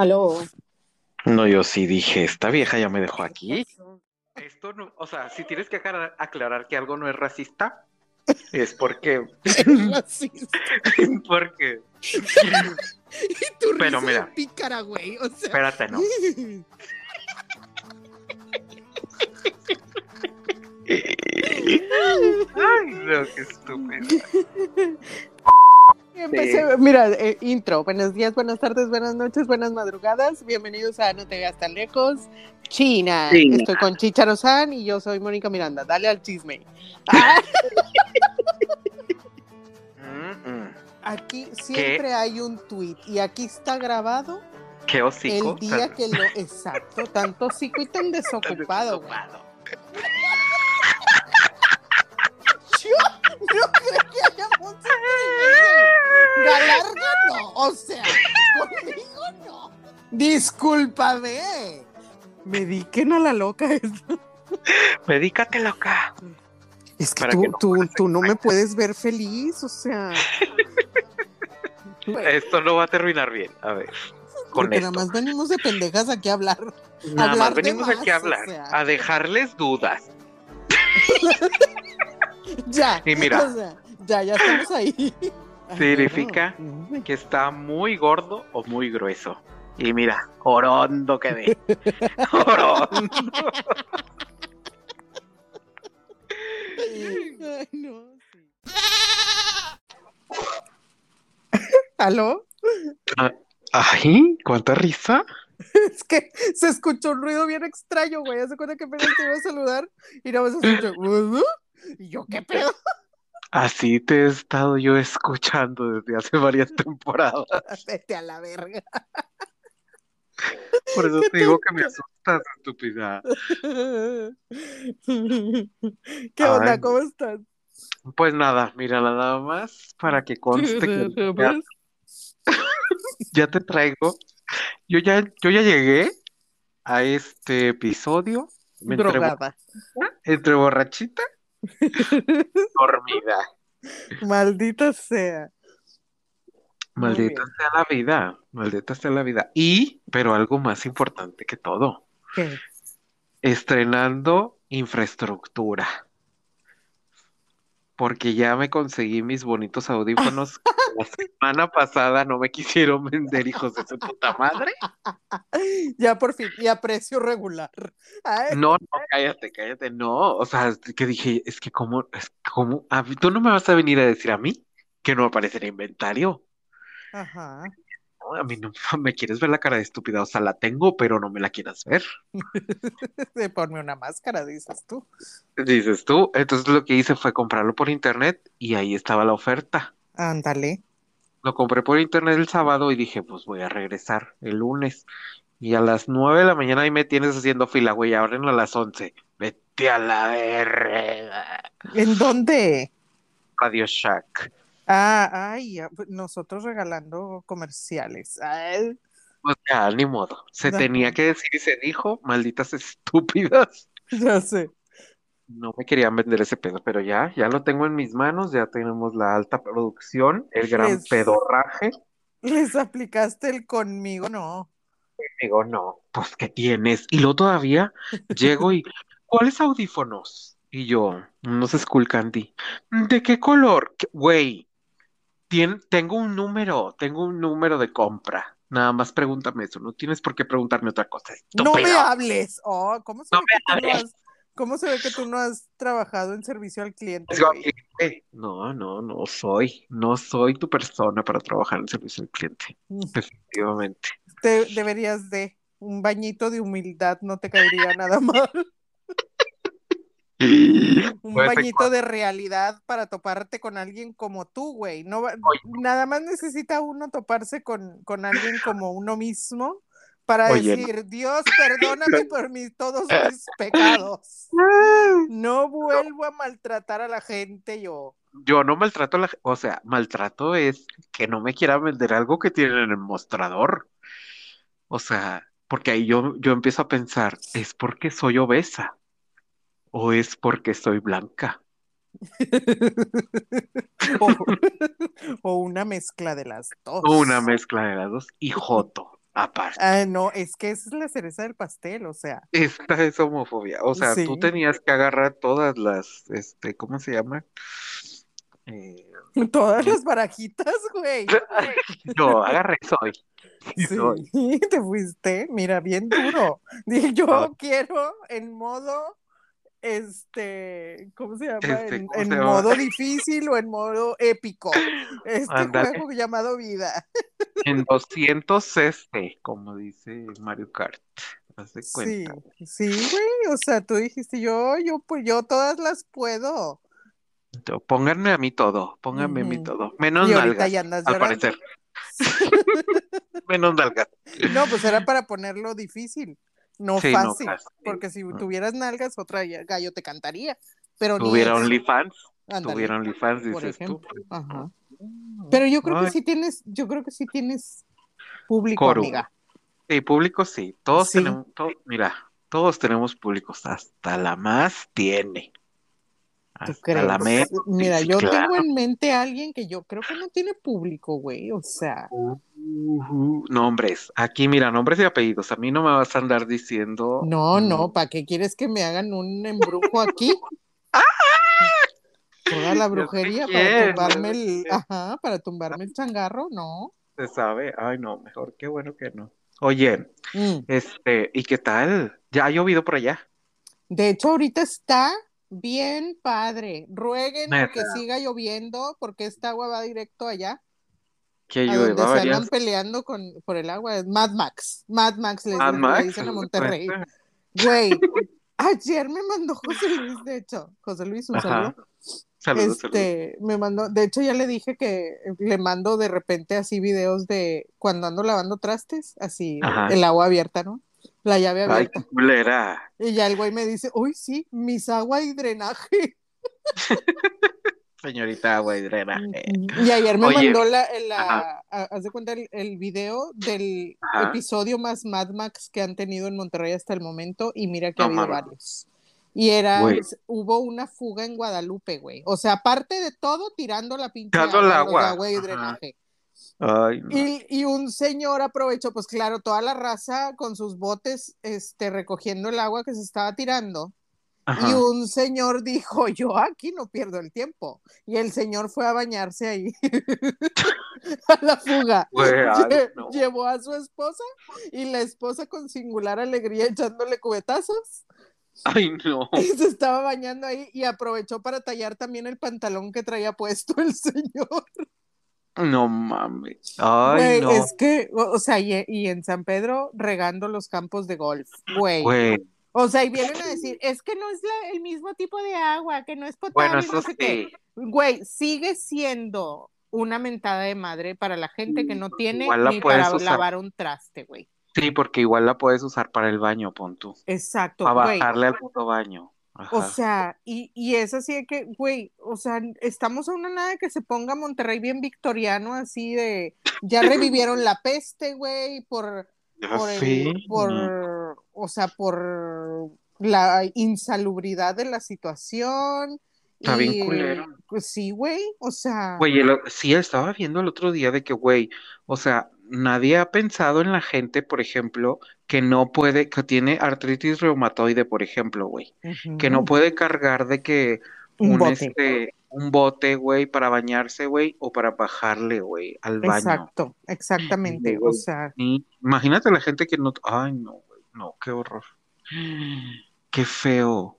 Aló. No, yo sí dije, esta vieja ya me dejó aquí. Esto no, o sea, si tienes que aclarar, aclarar que algo no es racista, es porque. Racista. porque. Y tu Pero mira. de pícara, güey. O sea. Espérate, no. Ay, no, qué estúpido. Empecé- Mira, eh, intro. Buenos días, buenas tardes, buenas noches, buenas madrugadas. Bienvenidos a No te veas tan lejos. China. China. Estoy con Chicharo San y yo soy Mónica Miranda. Dale al chisme. Ah, Mm, mm. aquí siempre hay un tweet y aquí está grabado Qué hocico. el día que lo. Exacto, tan tóxico y tan desocupado, no creo que haya mucho privilegio. Galarga no, o sea, conmigo no. Discúlpame. Mediquen a la loca. Medícate loca. Es que tú, que no tú, tú no me puedes ver feliz, o sea. Bueno, Esto no va a terminar bien. A ver. Con porque nada más venimos de pendejas aquí a hablar. Nada hablar más de venimos más, aquí a o hablar, sea. a dejarles dudas. Ya. Y mira. o sea, ya, ya estamos ahí. Significa que está muy gordo o muy grueso. Y mira, orondo quedé. orondo. Ay, no. sí. ¿Aló? Ay, cuánta risa. Es que se escuchó un ruido bien extraño, güey. Hace cuenta que apenas te iba a saludar y nada más se escuchó. Y yo, ¿qué pedo? Así te he estado yo escuchando desde hace varias temporadas. Vete a la verga. Por eso te digo que me asustas, estúpida. ¿Qué onda? ¿Cómo estás? Pues nada, mira, nada más para que conste que ya, ya te traigo. Yo ya, yo ya llegué a este episodio me entre, entre borrachita, dormida. Maldita sea. Maldita sea la vida, maldita sea la vida. Y, pero algo más importante que todo, ¿Qué? estrenando infraestructura. Porque ya me conseguí mis bonitos audífonos. La semana pasada no me quisieron vender, hijos de su puta madre. Ya por fin, y a precio regular. Ay, No, no, cállate, cállate, no. O sea, que dije, es que cómo, es mí- tú no me vas a venir a decir a mí que no aparece en inventario. Ajá. No, a mí no me quieres ver la cara de estúpida, o sea, la tengo, pero no me la quieras ver. Ponme una máscara, dices tú. Dices tú, entonces lo que hice fue comprarlo por internet y ahí estaba la oferta. Ándale. Lo compré por internet el sábado y dije, pues voy a regresar el lunes. Y a las nueve de la mañana ahí me tienes haciendo fila, güey, abren a las once. Vete a la verga. ¿En dónde? Radio Shack. Ah, ay, ya, pues, nosotros regalando comerciales. Ay, O sea, ni modo. Se No. tenía que decir y se dijo, malditas estúpidas. ya sé. No me querían vender ese pedo, pero ya, ya lo tengo en mis manos, ya tenemos la alta producción, el gran Les- pedorraje. Les aplicaste el conmigo, no. Digo, no, pues ¿qué tienes? Y luego todavía llego y, ¿cuáles audífonos? Y yo, unos Skull Candy. ¿De qué color? ¿Qué- Güey, tien- tengo un número, tengo un número de compra. Nada más pregúntame eso, no tienes por qué preguntarme otra cosa, No me hables. Oh, ¿cómo se No ve que tú no has, cómo se ve que tú no has trabajado en servicio al cliente, güey? eh, No, no, no soy, no soy tu persona para trabajar en servicio al cliente, definitivamente. Te deberías de un bañito de humildad, no te caería nada mal. Un Pues, bañito de realidad para toparte con alguien como tú, güey. No va- nada más necesita uno toparse con, con alguien como uno mismo para Oye, no. decir, Dios, perdóname por mis, todos mis pecados. No vuelvo a maltratar a la gente yo. Yo no maltrato a la, o sea, maltrato es que no me quiera vender algo que tienen en el mostrador. O sea, porque ahí yo, yo empiezo a pensar, ¿es porque soy obesa? ¿O es porque soy blanca? o, o una mezcla de las dos. O una mezcla de las dos. Y joto. aparte. Ah, no, es que esa es la cereza del pastel, o sea. Esta es homofobia. O sea, tú tenías que agarrar todas las, este, ¿cómo se llama? Eh, Todas las barajitas, güey. no, agarré soy. Sí, soy. Sí, te fuiste, mira, bien duro. Dije, yo Ah. quiero en modo, este, ¿cómo se llama? Este, en ¿cómo en se llama? modo difícil o en modo épico. Este juego llamado vida. En 200 este, como dice Mario Kart. Haz de Sí, cuenta. sí, güey. O sea, tú dijiste, yo, yo, pues yo todas las puedo. Entonces, Pónganme a mí todo, pónganme a mí todo. Menos Y nalgas, ya andas al parecer. Menos nalgas. No, pues era para ponerlo difícil, no Sí, no, fácil. Porque si Mm. tuvieras nalgas, otra gallo te cantaría. Pero Tuviera. OnlyFans, tuviera OnlyFans, por dices tú. ejemplo. Ajá. Mm. Pero yo creo Ay, que sí tienes, yo creo que sí tienes público, Coro. amiga. Sí, público sí. Todos Sí. tenemos, mira, todos tenemos públicos. Hasta la más tiene. ¿Tú Hasta crees? la Mira, yo claro. tengo en mente a alguien que yo creo que no tiene público, güey. O sea. Nombres. Aquí, mira, nombres y apellidos. A mí no me vas a andar diciendo. no, no, ¿para qué quieres que me hagan un embrujo aquí? Toda la brujería para tumbarme el, ajá, para tumbarme el changarro, no. Se sabe. Ay, no, mejor, qué bueno que no. Oye, Mm. este, ¿y qué tal? ¿Ya ha llovido por allá? De hecho, ahorita está bien padre. Rueguen Neta. que siga lloviendo porque esta agua va directo allá, Que donde se andan peleando con, por el agua. Es Mad Max. Mad Max les Mad le dicen a Monterrey. Güey, ayer me mandó José Luis, de hecho. José Luis, un saludo. Saludos, saludos. Este, me mandó, de hecho ya le dije que le mando de repente así videos de cuando ando lavando trastes, así Ajá. el agua abierta, ¿no? La llave Ay, abierta. qué culera. Y ya el güey me dice, uy, sí, mis agua y drenaje. Señorita agua y drenaje. Y ayer me Oye, mandó la, la a- haz de cuenta el, el video del Ajá. episodio más Mad Max que han tenido en Monterrey hasta el momento, y mira que ha habido varios. Y era, Güey. hubo una fuga en Guadalupe, güey. O sea, aparte de todo, tirando la pinche Tirando el los de agua. agua y Ajá. drenaje. Ay, no. Y, y un señor aprovechó, pues claro, toda la raza con sus botes este, recogiendo el agua que se estaba tirando. Y Ajá. un señor dijo, yo aquí no pierdo el tiempo. Y el señor fue a bañarse ahí, a la fuga. Lle- no. Llevó a su esposa y la esposa con singular alegría echándole cubetazos. Ay, no. Y se estaba bañando ahí y aprovechó para tallar también el pantalón que traía puesto el señor. No mames. Ay, Güey, no. es que, o, o sea, y, y en San Pedro regando los campos de golf, güey. Güey. O sea, y vienen a decir, es que no es la- el mismo tipo de agua, que no es potable, Bueno, no eso sé qué. sí. Güey, sigue siendo una mentada de madre para la gente que no tiene Igual la ni para usar. lavar un traste, güey. Sí, porque igual la puedes usar para el baño, pon tú. Exacto, Para bajarle al puto baño. Ajá. O sea, y, y es así de que, güey, o sea, estamos a una nada que se ponga Monterrey bien victoriano, así de, ya revivieron la peste, güey, por, Ya por el, por, o sea, por la insalubridad de la situación. Está bien y, culero. Pues sí, güey, o sea, Güey, el- sí, estaba viendo el otro día de que, güey, o sea, nadie ha pensado en la gente, por ejemplo, que no puede, que tiene artritis reumatoide, por ejemplo, güey, que no puede cargar de que un un, bote. este, un bote, güey, para bañarse, güey, o para bajarle, güey, al baño. Exacto, exactamente, o sea, y imagínate la gente que no, ay, no, güey, no, qué horror. Qué feo.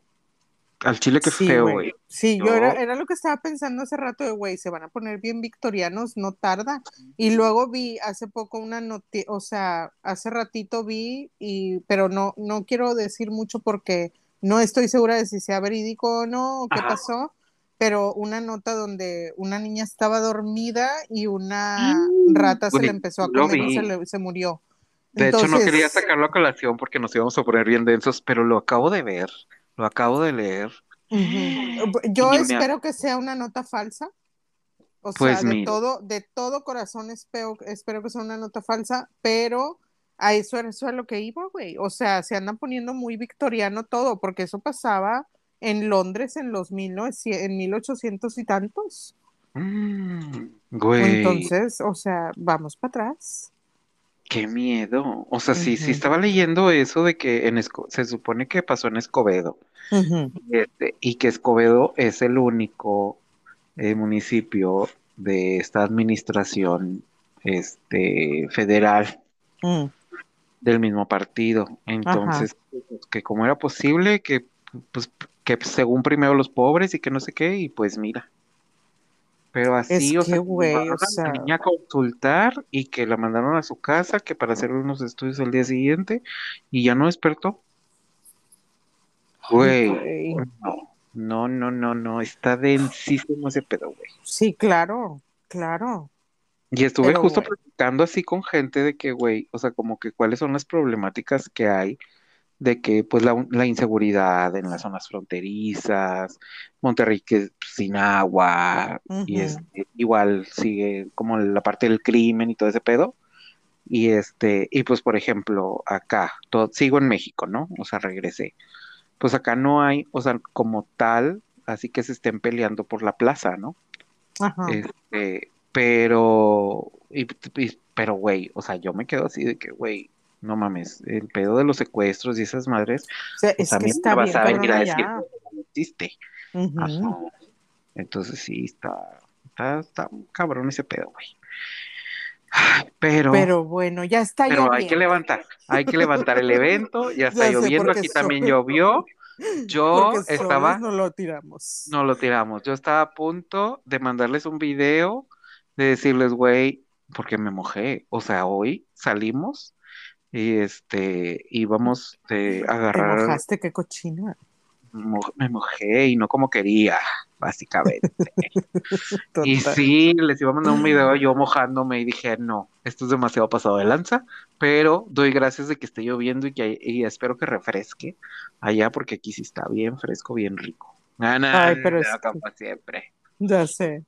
Al chile, qué Sí, feo, güey. Sí, yo era, Yo, era lo que estaba pensando hace rato de, güey, se van a poner bien victorianos, no tarda. Y luego vi hace poco una noticia, o sea, hace ratito vi, y, pero no, no quiero decir mucho porque no estoy segura de si sea verídico o no, o qué ajá. pasó, pero una nota donde una niña estaba dormida y una rata se le empezó a comer y se, le- se murió. De hecho, no quería Entonces, sacarlo a colación porque nos íbamos a poner bien densos, pero lo acabo de ver, lo acabo de leer. Yo me, espero que sea una nota falsa. O pues sea, de mira, todo, de todo corazón espero, espero que sea una nota falsa, pero a eso, era- eso es lo que iba, güey. O sea, se andan poniendo muy victoriano todo, porque eso pasaba en Londres en los 1900, en 1800 y tantos. mm, güey, Entonces, o sea, vamos para atrás. Qué miedo. O sea, sí, sí Ujú, estaba leyendo eso de que en Esco- se supone que pasó en Escobedo. este, y que Escobedo es el único eh, municipio de esta administración este, federal mm, del mismo partido. Entonces, pues, que cómo era posible que, pues, que según primero los pobres y que no sé qué, y pues mira. Pero Es así, o que, sea, que güey, o a la sea, niña a consultar y que la mandaron a su casa, que para hacer unos estudios al día siguiente, y ya no despertó. Güey, no, no, no, no, está densísimo ese pedo, güey. Sí, claro, claro. Y estuve Pero, justo güey, platicando así con gente de que, güey, o sea, como que cuáles son las problemáticas que hay de que, pues, la, la inseguridad en las zonas fronterizas, Monterrey que sin agua, y este, igual sigue como la parte del crimen y todo ese pedo. Y este, y pues, por ejemplo, acá, todo, sigo en México, ¿no? O sea, regresé. Pues acá no hay, o sea, como tal, así que se estén peleando por la plaza, ¿no? Ajá. Este, pero, y- y- pero, güey, o sea, yo me quedo así de que, güey, no mames, el pedo de los secuestros y esas madres, O sea, pues es a que está me vas bien a venir a decir que existe. Ujú. Ajá. Entonces sí, está, está, está cabrón ese pedo, güey. Pero, Pero bueno, ya está pero hay que lloviendo. levantar, hay que levantar el evento, ya está Ya lloviendo, aquí también llovió. Yo porque estaba no lo tiramos. No lo tiramos. Yo estaba a punto de mandarles un video, de decirles, güey, porque me mojé. O sea, hoy salimos y este íbamos de Te agarrar, mojaste, qué cochina. mo- me mojé y no como quería, básicamente. Y sí, les iba a mandar un video yo mojándome y dije, no, esto es demasiado pasado de lanza, pero doy gracias de que esté lloviendo y que y espero que refresque allá porque aquí sí está bien fresco, bien rico. Ay, pero es siempre. ya sé.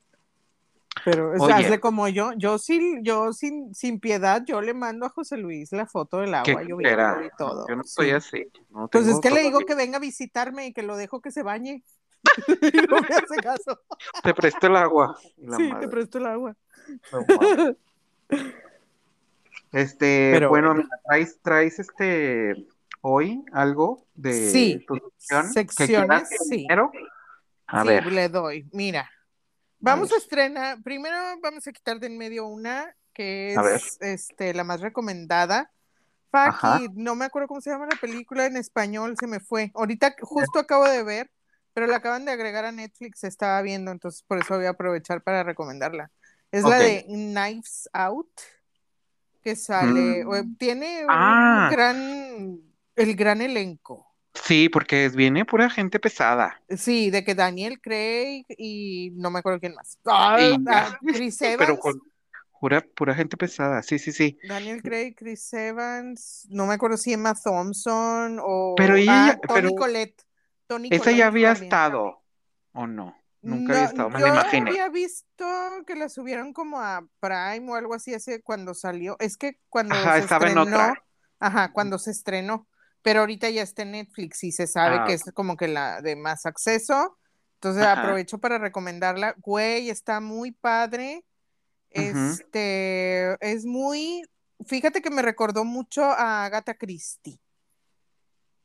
Pero Oye, hazle como yo, yo sin, yo sin, sin piedad, yo le mando a José Luis la foto del ¿qué agua lloviendo y todo. Yo no soy Sí. así, no Pues es que le digo que venga a visitarme y que lo dejo que se bañe. No me hace caso. Te presto el agua. la Sí, te presto el agua. no. Este, Pero bueno, mira, traes, traes este hoy algo de Sí, tu sección secciones, sí. primero. A Sí, ver, le doy. Mira, vamos a estrenar. Primero vamos a quitar de en medio una que es este, la más recomendada. Faki, no me acuerdo cómo se llama la película en español, se me fue. Ahorita justo acabo de ver, pero la acaban de agregar a Netflix, se estaba viendo, entonces por eso voy a aprovechar para recomendarla. Es la de Knives Out, que sale, Mm, tiene un Ah, gran, el gran elenco. Sí, porque viene pura gente pesada. Sí, de que Daniel Craig y no me acuerdo quién más. Ah, Chris pero Evans, con pura, pura gente pesada. Sí, sí, sí. Daniel Craig, Chris Evans, no me acuerdo si Emma Thompson Pero o ella, ah, Tony pero Collette. Tony esa ya había también. estado, ¿o no? Nunca No, había estado, me yo la imaginé. había visto que la subieron como a Prime o algo así hace cuando salió. Es que cuando Ajá, se estaba en estrenó, otra. ajá, cuando se estrenó, pero ahorita ya está en Netflix y se sabe Ah, que es como que la de más acceso. Entonces ajá. aprovecho para recomendarla. Güey, está muy padre. Este es muy, fíjate que me recordó mucho a Agatha Christie.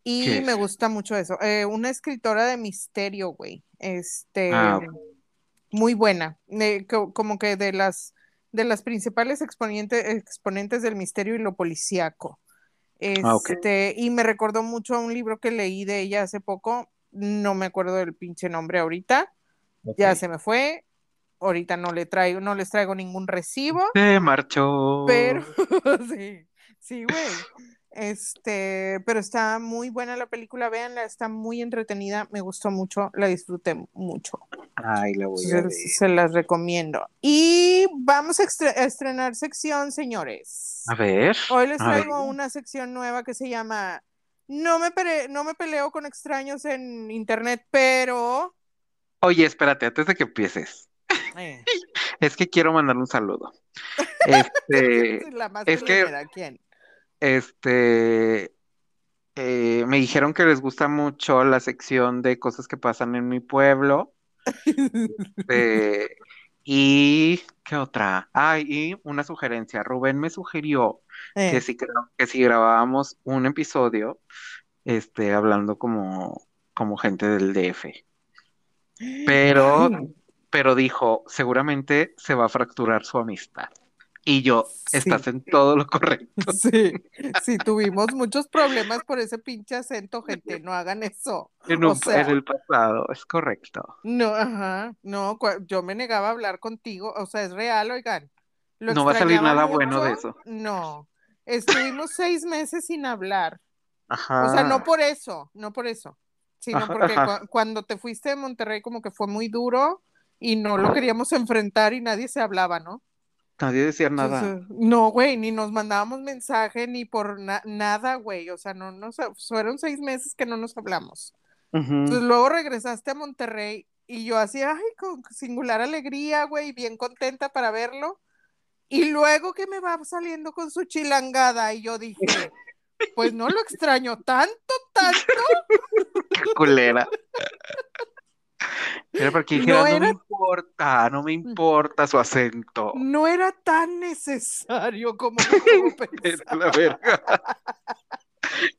Y ¿Qué me gusta mucho eso. Eh, una escritora de misterio, güey. Este, Ah, ok. muy buena. Eh, co- como que de las de las principales exponentes, exponentes del misterio y lo policíaco. Ah. Este, y me recordó mucho a un libro que leí de ella hace poco. No me acuerdo del pinche nombre ahorita. Ya se me fue. Ahorita no le traigo, no les traigo ningún recibo. Se marchó. Pero sí, sí, güey. Este, pero está muy buena la película, véanla, está muy entretenida, me gustó mucho, la disfruté mucho. Ay, la voy a ver. Se, las recomiendo. Y vamos a, estre- a estrenar sección, señores. A ver, Hoy les traigo una sección nueva que se llama No me, pere- no me peleo con extraños en internet, pero Oye, espérate, antes de que empieces. eh, Es que quiero mandar un saludo. Este, la más es que, ¿quién? Este, eh, me dijeron que les gusta mucho la sección de cosas que pasan en mi pueblo. Eh, y, ¿qué otra? Ay, y una sugerencia. Rubén me sugirió que Eh, si, gra- que si grabábamos un episodio, este, hablando como, como gente del DF. Pero, Ay, pero dijo, seguramente se va a fracturar su amistad. Y yo, estás en todo lo correcto. sí, sí, tuvimos muchos problemas por ese pinche acento, gente, no hagan eso. En, O el pasado, es correcto. no, ajá, no, yo me negaba a hablar contigo, o sea, es real, oigan, lo No va a salir nada bueno de eso. no, estuvimos seis meses sin hablar, o sea, no Ajá, por eso, no por eso, sino ajá, porque ajá. cua- cuando te fuiste de Monterrey como que fue muy duro y no lo queríamos enfrentar y nadie se hablaba, ¿no? Nadie decía nada. Entonces, no, güey, ni nos mandábamos mensaje ni por na- nada, güey. O sea, no nos, fueron seis meses que no nos hablamos. Entonces luego regresaste a Monterrey y yo así, ay, con singular alegría, güey, bien contenta para verlo. Y luego que me va saliendo con su chilangada y yo dije, pues no lo extraño tanto, tanto. Qué culera. Era porque No dijera, no me importa, no me importa su acento. no era tan necesario como, como la verga.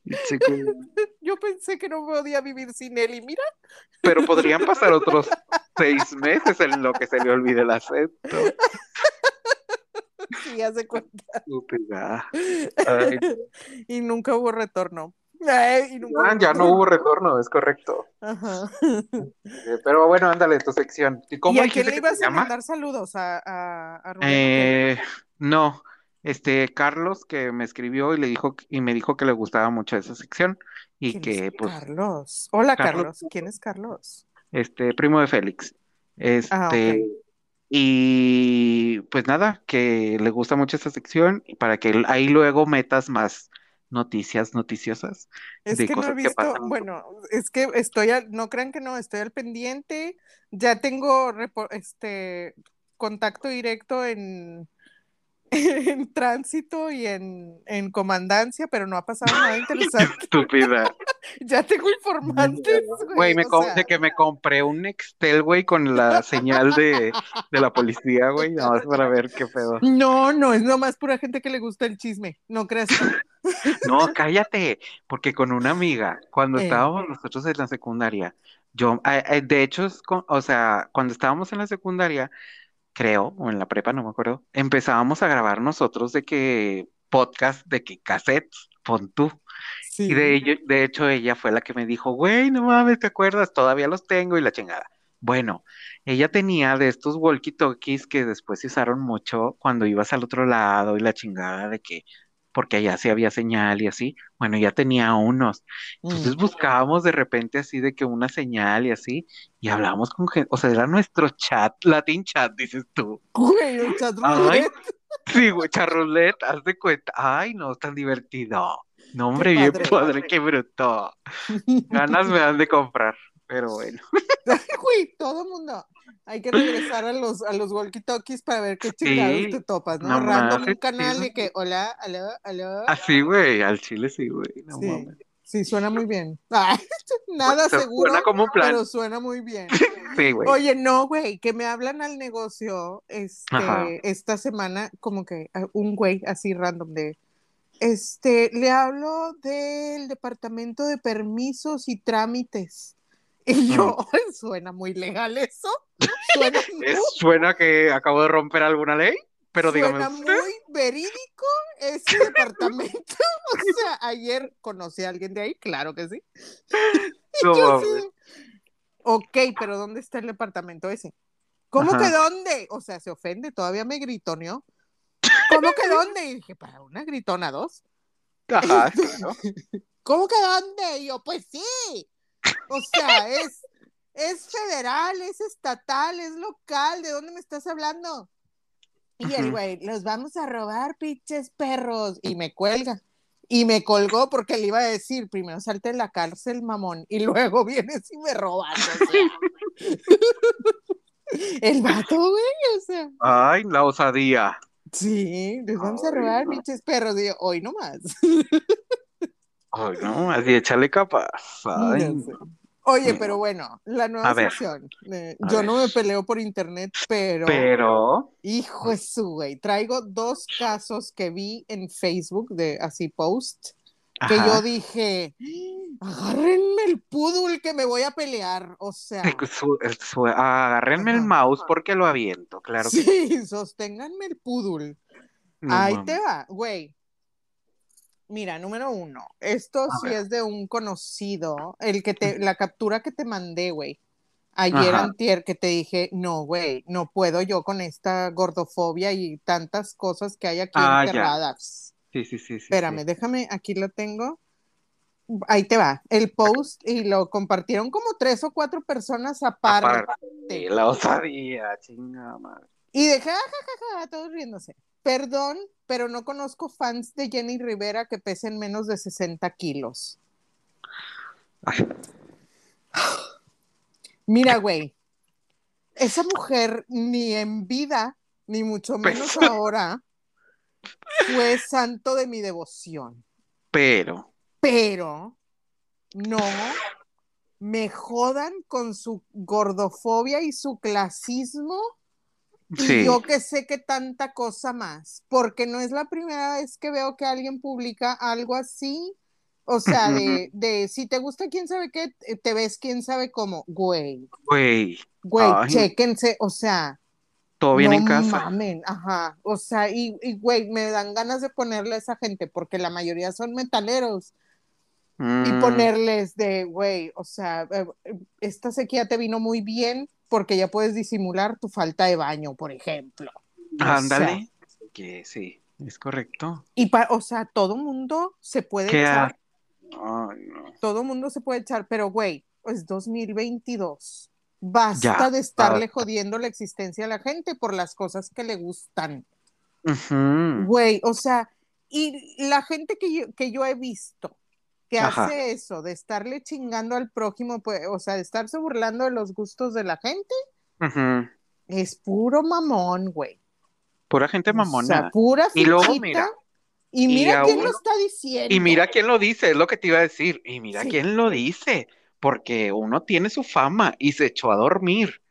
Yo pensé que no podía vivir sin él y mira. Pero podrían pasar otros seis meses en lo que se le olvide el acento. Sí, hace cuenta. Ay, Y nunca hubo retorno. Ay, y nunca ya, no hubo retorno. es correcto. Ajá. Eh, Pero bueno, ándale, tu sección. ¿Y ¿Y cómo a quién le ibas a mandar saludos? ¿A, a, a Rubén? Eh, no, este Carlos que me escribió y le dijo y me dijo que le gustaba mucho esa sección y ¿Quién es que pues Carlos? Hola, Carlos, Carlos. ¿Quién es Carlos? este primo de Félix. Ah. Este y pues nada, que le gusta mucho esa sección y para que ahí luego metas más noticias noticiosas Es de que no he cosas que visto, bueno, es que estoy al, no crean que no, estoy al pendiente. Ya tengo este contacto directo en, en tránsito y en, en comandancia, pero no ha pasado nada interesante. estúpida. Ya tengo informantes, Güey, me de que me compré un Nextel, güey, con la señal de, de la policía, güey, nada más para ver qué pedo. no, no, es nomás pura gente que le gusta el chisme. No creas tú. No, cállate, porque con una amiga, cuando Eh, estábamos nosotros en la secundaria, yo, eh, eh, de hecho, o sea, cuando estábamos en la secundaria, creo, o en la prepa, no me acuerdo, empezábamos a grabar nosotros de que podcast, de que cassettes, pon tú. Y de de hecho, ella fue la que me dijo, güey, no mames, ¿te acuerdas? Todavía los tengo y la chingada. Bueno, ella tenía de estos walkie-talkies que después se usaron mucho cuando ibas al otro lado y la chingada de que, porque allá sí había señal y así. Bueno, ya tenía unos. Entonces Mm. buscábamos de repente así de que una señal y así, y hablábamos con gente, o sea, era nuestro chat, Latin chat, dices tú. Güey, el chat Ay, roulette. sí, güey, charroulette, haz de cuenta. Ay, no, tan divertido. No, Qué hombre, bien padre. padre, qué bruto. Ganas me dan de comprar, pero bueno. Güey, todo mundo. Hay que regresar a los, a los walkie-talkies para ver qué chingados te topas, ¿no? no Random un sí, canal de que, hola, aló, aló. así, güey, al chile sí, güey, no Sí, mames. sí, suena muy bien. Bueno, nada se- seguro, Suena como un plan. pero suena muy bien. Sí, güey. Oye, no, güey, que me hablan al negocio Ajá. este, esta semana, como que ah, un güey así random de, este, le hablo del departamento de permisos y trámites. Y Mm. yo, suena muy legal eso, suena Es- muy, suena que acabo de romper alguna ley, pero dígame suena usted. muy verídico ese departamento. O sea, ayer conocí a alguien de ahí, claro que sí. No Yo sí. Ok, pero ¿dónde está el departamento ese? ¿Cómo que Ajá. dónde? O sea, se ofende, todavía me gritoneó. ¿Cómo que dónde? Y dije, para una gritona dos. Ajá, claro. ¿Cómo que dónde? Y yo, pues sí. O sea, es, es federal, es estatal, es local. ¿De dónde me estás hablando? Y el güey, los vamos a robar, pinches perros. Y me cuelga. Y me colgó porque le iba a decir, primero salte de la cárcel, mamón, y luego vienes y me robas. O sea. el vato, güey, o sea. Ay, la osadía. Sí, les vamos a robar, no. pinches perros. Y yo, hoy nomás. Ay, no, así échale capaz. Ay, Ya sé. Oye, pero bueno, la nueva sección. eh, yo no me peleo por internet, pero, Pero, hijo de su güey, traigo dos casos que vi en Facebook de así post que yo dije, agárrenme el pudul que me voy a pelear, o sea, su- agárrenme el mouse porque lo aviento, claro que sí, sosténganme el pudul. no Ahí te va, güey. Mira, número uno, esto A sí ver. es de un conocido, el que te, la captura que te mandé, güey. Ayer Ajá. antier que te dije, no, güey, no puedo yo con esta gordofobia y tantas cosas que hay aquí Ah, ya. enterradas. Sí, sí, sí, sí. Espérame, sí. déjame, aquí lo tengo. Ahí te va, el post y lo compartieron como tres o cuatro personas aparte. Aparte, la osadía, chinga madre. Y dejé, jajaja, todos riéndose. Perdón, pero no conozco fans de Jenny Rivera que pesen menos de 60 kilos. Ay, Mira, güey, esa mujer ni en vida, ni mucho menos ahora, fue santo de mi devoción. pero, Pero no me jodan con su gordofobia y su clasismo y yo que sé que tanta cosa más, porque no es la primera vez que veo que alguien publica algo así. O sea, de, de si te gusta quién sabe qué, te- ves quién sabe cómo. Güey, Güey, güey, chéquense, o sea, todo bien no en casa. mamen, ajá. O sea, y, y, güey, me dan ganas de ponerle a esa gente, porque la mayoría son metaleros, y Mm, ponerles de, güey, o sea, eh, esta sequía te vino muy bien porque ya puedes disimular tu falta de baño, por ejemplo. O sea, ándale. Que sí, es correcto. y pa- o sea, todo mundo se puede ¿Qué echar, no. todo mundo se puede echar, pero güey, es 2022. Basta Ya, de estarle basta. jodiendo la existencia a la gente por las cosas que le gustan. Güey, o sea, y la gente que yo, que yo he visto que Ajá. hace eso, de estarle chingando al prójimo, pues, o sea, de estarse burlando de los gustos de la gente, es puro mamón, güey. Pura gente O sea, mamona. Y luego, mira, y mira quién uno- lo está diciendo. Y mira quién lo dice, es lo que te iba a decir. Y mira Sí. quién lo dice, porque uno tiene su fama y se echó a dormir,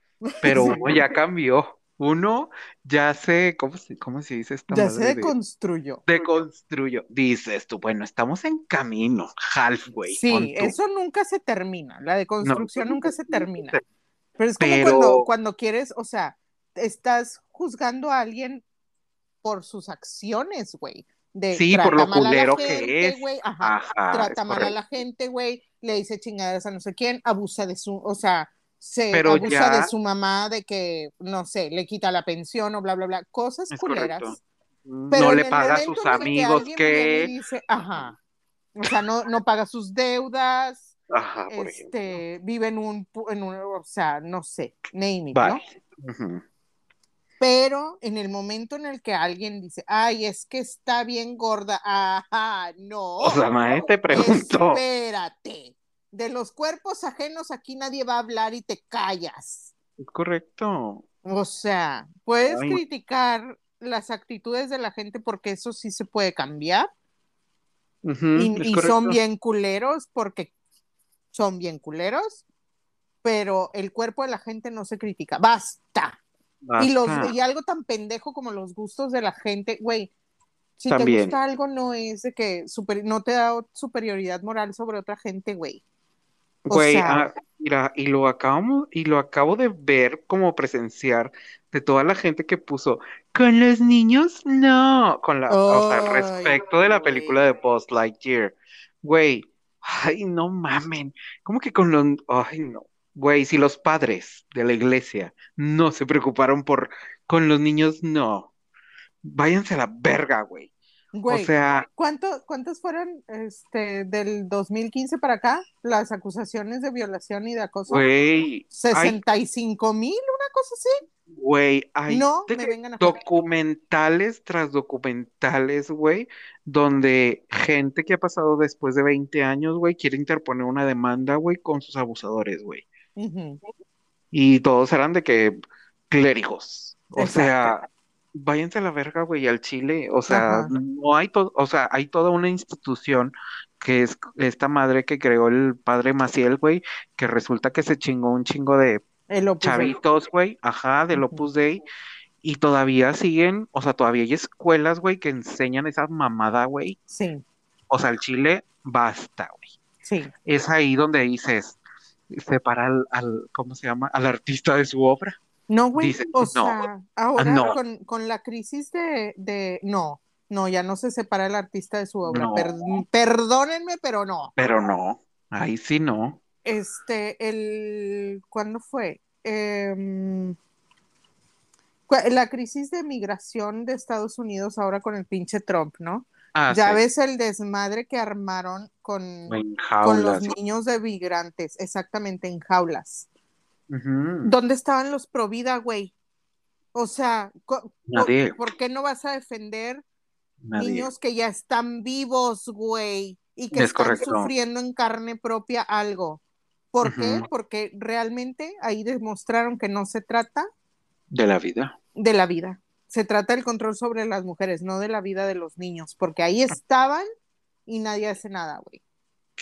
pero uno ya cambió. Uno ya se, ¿cómo se, cómo se dice esta Ya se madre de deconstruyó. deconstruyó? Dices tú, bueno, estamos en camino, halfway, Sí, eso nunca se termina. La deconstrucción No, nunca se termina. Pero es como Pero- cuando, cuando quieres, o sea, estás juzgando a alguien por sus acciones, güey. De Sí, por trata lo mal a la culero que gente, es. güey, ajá, Ajá, trata es mal a la gente, güey, le dice chingaderas a no sé quién, abusa de su, o sea, se Pero abusa ya- de su mamá de que, no sé, le quita la pensión o bla, bla, bla, cosas Es culeras. correcto. Pero no le paga a sus que amigos que... dice, ajá, o sea, no, no paga sus deudas, Ajá, por ejemplo. este, vive en un, en un, o sea, no sé, name it. ¿no? Pero en el momento en el que alguien dice, ay, es que está bien gorda, ajá, no. O sea, mae, te pregunto. Espérate. De los cuerpos ajenos aquí nadie va a hablar y te callas. Correcto. O sea, puedes Ay. criticar las actitudes de la gente porque eso sí se puede cambiar y, son bien culeros porque son bien culeros, pero el cuerpo de la gente no se critica. Basta. Y, los, y algo tan pendejo como los gustos de la gente, güey. Si También. te gusta algo, no es de que super- no te da superioridad moral sobre otra gente, güey. Güey, sea- ah, mira, y lo acabamos, y lo acabo de ver como presenciar de toda la gente que puso, con los niños, no, con la, o sea, Ay, respecto de la película de Buzz Lightyear. Güey, ay, no mamen, ¿cómo que con los, ay, no, güey, si los padres de la iglesia no se preocuparon por, con los niños, no, váyanse a la verga, güey. O Güey, sea, ¿cuánto, ¿cuántas fueron este, del 2015 para acá las acusaciones de violación y de acoso? güey, hay, 65 mil, una cosa así. güey, hay No me vengan a documentales tras documentales, güey, donde gente que ha pasado después de 20 años, güey, quiere interponer una demanda, güey, con sus abusadores, güey. Y todos eran de que clérigos. O Exacto. sea, váyanse a la verga, güey, al Chile. O sea, Ajá. no hay todo, o sea, hay toda una institución que es esta madre que creó el padre Maciel, güey, que resulta que se chingó un chingo de El Opus Dei. chavitos, güey, ajá, del. Opus Dei, y todavía siguen, o sea, todavía hay escuelas, güey, que enseñan esa mamada, güey. Sí, O sea, el Chile, basta, güey. sí. Es ahí donde dices, separa al, al- ¿cómo se llama? Al artista de su obra. No, güey, o no, sea, ahora no. con, con la crisis de, de, no, no, ya no se separa el artista de su obra. No. Per- perdónenme, pero no. Pero no, ahí sí no. Este, el, ¿cuándo fue? Em, la crisis de migración de Estados Unidos ahora con el pinche Trump, ¿no? Ah, Ya sí, ves el desmadre que armaron con, con los niños de migrantes, exactamente en jaulas. ¿Dónde estaban los pro vida, güey? O sea, Nadie. ¿por qué no vas a defender Nadie. niños que ya están vivos, güey? Y que Es están correcto. sufriendo en carne propia algo. ¿Por qué? Porque realmente ahí demostraron que no se trata De la vida. de la vida. Se trata del control sobre las mujeres, no de la vida de los niños. Porque ahí estaban y nadie hace nada, güey.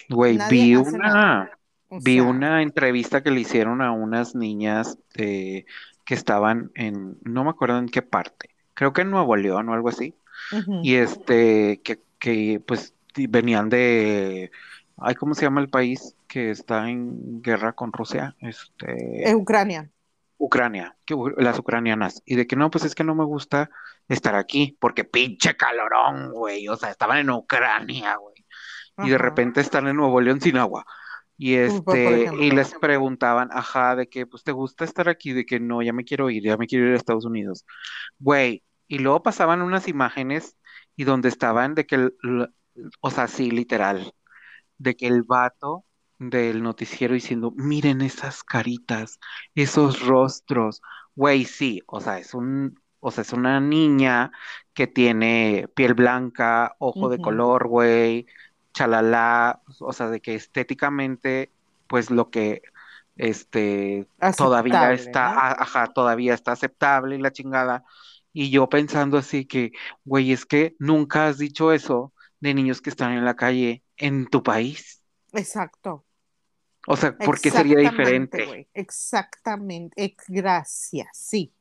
Güey, vi una, nada. O vi sea, una entrevista que le hicieron a unas niñas de, que estaban en, no me acuerdo en qué parte, creo que en Nuevo León o algo así, y este, que, que pues venían de, ay, ¿cómo se llama el país que está en guerra con Rusia? Este, Eh, Ucrania. Ucrania, que las ucranianas, y de que no, pues es que no me gusta estar aquí, porque pinche calorón, güey, o sea, estaban en Ucrania, güey, y de repente están en Nuevo León sin agua. Y este, y les preguntaban, ajá, de que pues te gusta estar aquí, de que no, ya me quiero ir, ya me quiero ir a Estados Unidos. Güey, y luego pasaban unas imágenes y donde estaban de que el, o sea, sí, literal, de que el vato del noticiero diciendo, miren esas caritas, esos rostros. Güey, sí, o sea, es un, o sea, es una niña que tiene piel blanca, ojo de color, güey, chalala, o sea, de que estéticamente, pues lo que, este, todavía está, ajá, todavía está aceptable y la chingada. Y yo pensando así que, güey, es que nunca has dicho eso de niños que están en la calle en tu país. Exacto. O sea, ¿por qué sería diferente? Exactamente. Ex- Gracias, sí.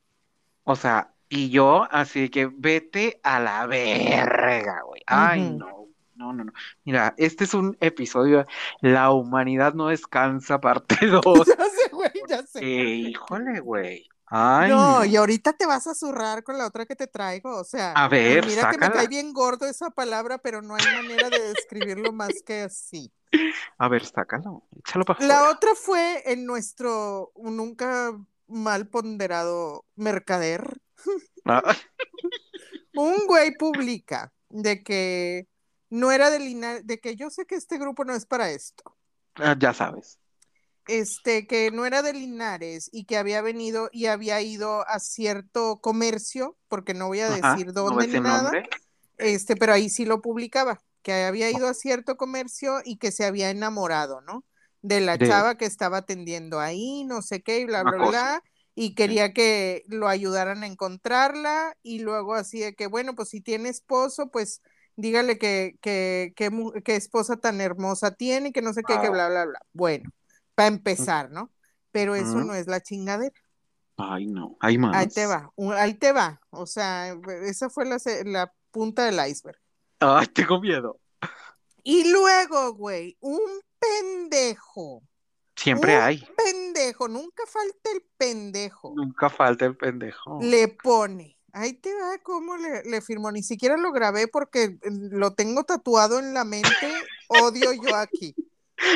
O sea, y yo así que vete a la verga, güey. Ay, no, no, no, no. Mira, este es un episodio, La humanidad no descansa, parte 2. Ya sé, güey, ya sé. híjole, güey. Ay, No, y ahorita te vas a zurrar con la otra que te traigo, o sea, A ver, mira que me cae bien gordo esa palabra, pero no hay manera de describirlo más que así. A ver, sácalo. Échalo para La otra fue en nuestro nunca mal ponderado mercader. Ah, Un güey publica de que no era de Linares, de que yo sé que este grupo no es para esto. ah, ya sabes. este, que no era de Linares y que había venido y había ido a cierto comercio, porque no voy a decir dónde ni nada, nombre. este, pero ahí sí lo publicaba, que había ido a cierto comercio y que se había enamorado, ¿no? De la De chava que estaba atendiendo ahí, no sé qué, y bla, una bla, cosa. bla, y quería que lo ayudaran a encontrarla, y luego así de que, bueno, pues si tiene esposo, pues dígale que, que, que, esposa tan hermosa tiene, que no sé qué, que bla, bla, bla. Bueno, para empezar, ¿no? Pero eso no es la chingadera. Ay, no. Hay Ahí te más. va, ahí te va. O sea, esa fue la, la punta del iceberg. Ay, tengo miedo. Y luego, güey, un pendejo, Siempre un hay. pendejo, nunca falta el pendejo, Nunca falta el pendejo. le pone. Ahí te va cómo le, le firmó. Ni siquiera lo grabé porque mm, lo tengo tatuado en la mente. Odio yo aquí.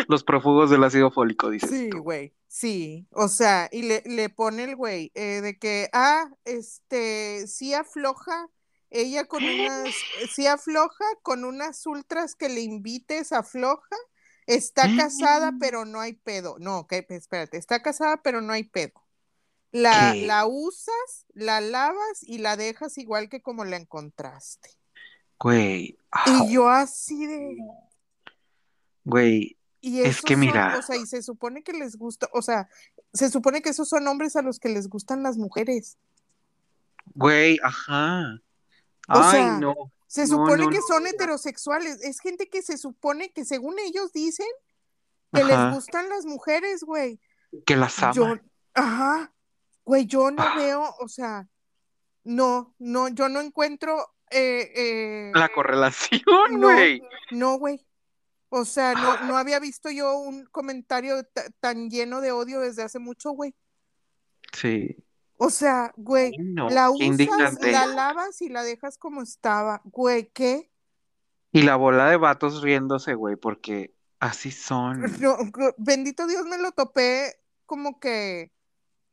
Los prófugos del ácido fólico, dices Sí, güey, sí, o sea, y le, le pone el güey eh, de que, ah, este, sí afloja, ella con unas, sí afloja con unas ultras que le invites, afloja, está casada, pero no hay pedo, no, espérate, está casada, pero no hay pedo. La, la usas, la lavas y la dejas igual que como la encontraste. Güey. Y Au. yo así de... Güey. Y Es que son, mira. o sea, y se supone que les gusta, o sea, se supone que esos son hombres a los que les gustan las mujeres. Güey, ajá. O Ay, sea, no. se supone no, que son heterosexuales. Es gente que se supone que según ellos dicen que les gustan las mujeres, güey. Que las Yo, aman. ajá, güey, yo no Ah. veo, o sea, no, no, yo no encuentro, eh, eh, La correlación, no, güey. no, güey. O sea, no, no había visto yo un comentario ta- tan lleno de odio desde hace mucho, güey. Sí. O sea, güey, no, la usas, indignante. la lavas y la dejas como estaba. Güey, ¿qué? Y la bola de vatos riéndose, güey, porque así son. No, bendito Dios me lo topé como que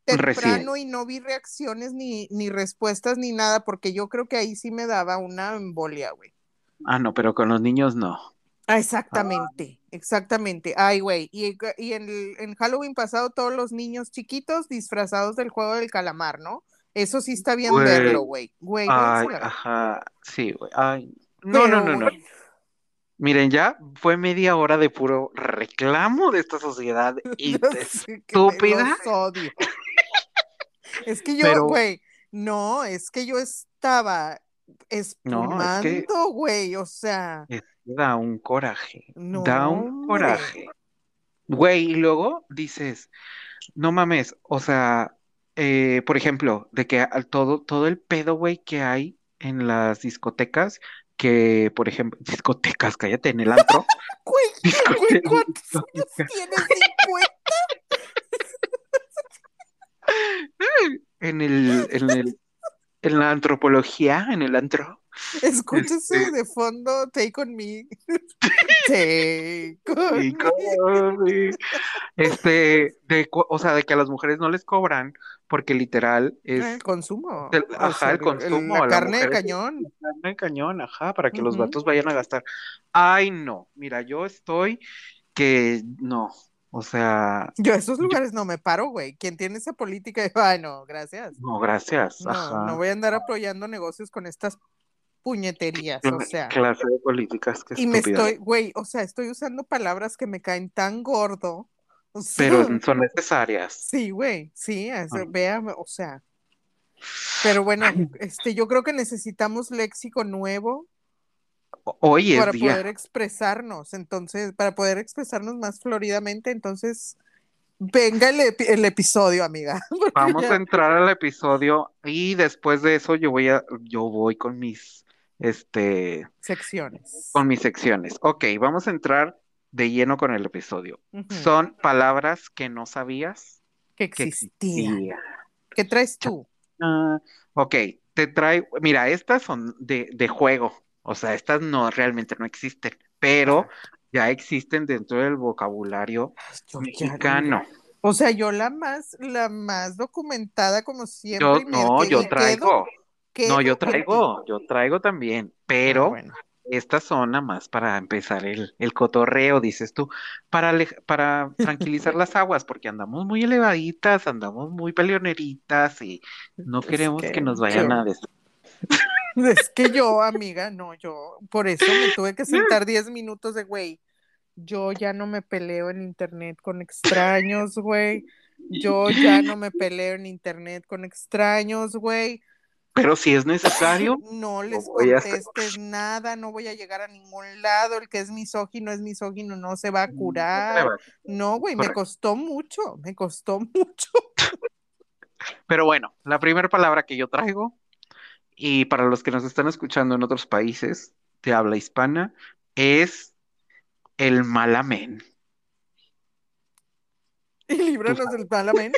temprano y no vi reacciones ni, ni respuestas ni nada, porque yo creo que ahí sí me daba una embolia, güey. Ah, no, pero con los niños no. Ah, exactamente, exactamente. Ay, güey. Y, y en, el- en Halloween pasado todos los niños chiquitos disfrazados del juego del calamar, ¿no? Eso sí está bien Güey. verlo, güey. Güey, Ay, ajá. Sí, güey. Ay. No, no, Pero, no, no. Miren, ya fue media hora de puro reclamo de esta sociedad me estúpida. los odio. Es que yo, Pero- güey, no, es que yo estaba No, es que- espumando, güey, o sea, Es que Da un coraje. no, Da un coraje. Güey, y luego dices, no mames, o sea, eh, por ejemplo, de que al todo, todo el pedo, güey, que hay en las discotecas, que, por ejemplo, discotecas, cállate, en el antro. Güey, güey, ¿cuántos años tienes? ¿50? En el, en el, en la antropología, en el antro. Escúchese Este- de fondo, Take on Me. Take on me. Este, de, o sea, de que a las mujeres no les cobran, porque literal es El consumo. el- o ajá, sea, el consumo, La la carne de es- cañón. carne de cañón, ajá, para que los vatos vayan a gastar. Ay, no, mira, yo estoy que no, o sea, Yo a esos lugares no me paro, güey. Quien tiene esa política, ay, no, gracias. no, gracias, No, ajá. no voy a andar apoyando negocios con estas puñeterías, o sea. Clase de políticas, qué Y me estoy, güey, o sea, estoy usando palabras que me caen tan gordo. O sea, Pero son necesarias. sí, güey, sí, Ah. vea, o sea. Pero bueno, este, yo creo que necesitamos léxico nuevo Hoy es para día. poder expresarnos, entonces, para poder expresarnos más floridamente, entonces, venga el, epi- el episodio, amiga. Vamos ya- a entrar al episodio y después de eso yo voy a, yo voy con mis, este, secciones. con mis secciones. Ok, vamos a entrar de lleno con el episodio. Son palabras que no sabías que que existía. existían. ¿Qué traes tú? Ah, ok, te traigo, mira, estas son de, de juego, o sea, estas no realmente no existen, pero ya existen dentro del vocabulario Yo mexicano. O sea, yo la más, la más documentada como siempre. Yo no, yo quedo- traigo, quedo no, yo traigo, yo traigo también, Ah, pero bueno. esta zona más para empezar el, el cotorreo, dices tú, para, para tranquilizar las aguas, porque andamos muy elevaditas, andamos muy peleoneritas y no Es queremos que- que nos vayan que- a Es que yo, amiga, no, yo, por eso me tuve que sentar 10 minutos de, güey, yo ya no me peleo en internet con extraños, güey. Yo ya no me peleo en internet con extraños, güey. Pero si es necesario, No les voy a contestes nada, no voy a llegar a ningún lado. El que es misógino es misógino, no se va a curar. No, güey, me costó mucho, me costó mucho. Pero bueno, la primera palabra que yo traigo, y para los que nos están escuchando en otros países de habla hispana, es el malamen. Y líbranos del malamen.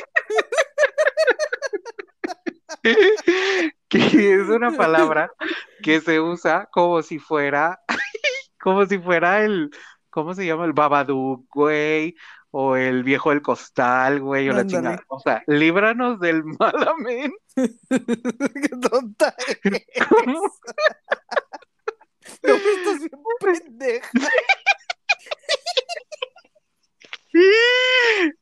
que es una palabra que se usa como si fuera, como si fuera el, ¿cómo se llama? El Babadook, güey, o el viejo del costal, güey, o la chingada. O sea, líbranos del malamen. Qué tonta eres. No, estás bien pendeja.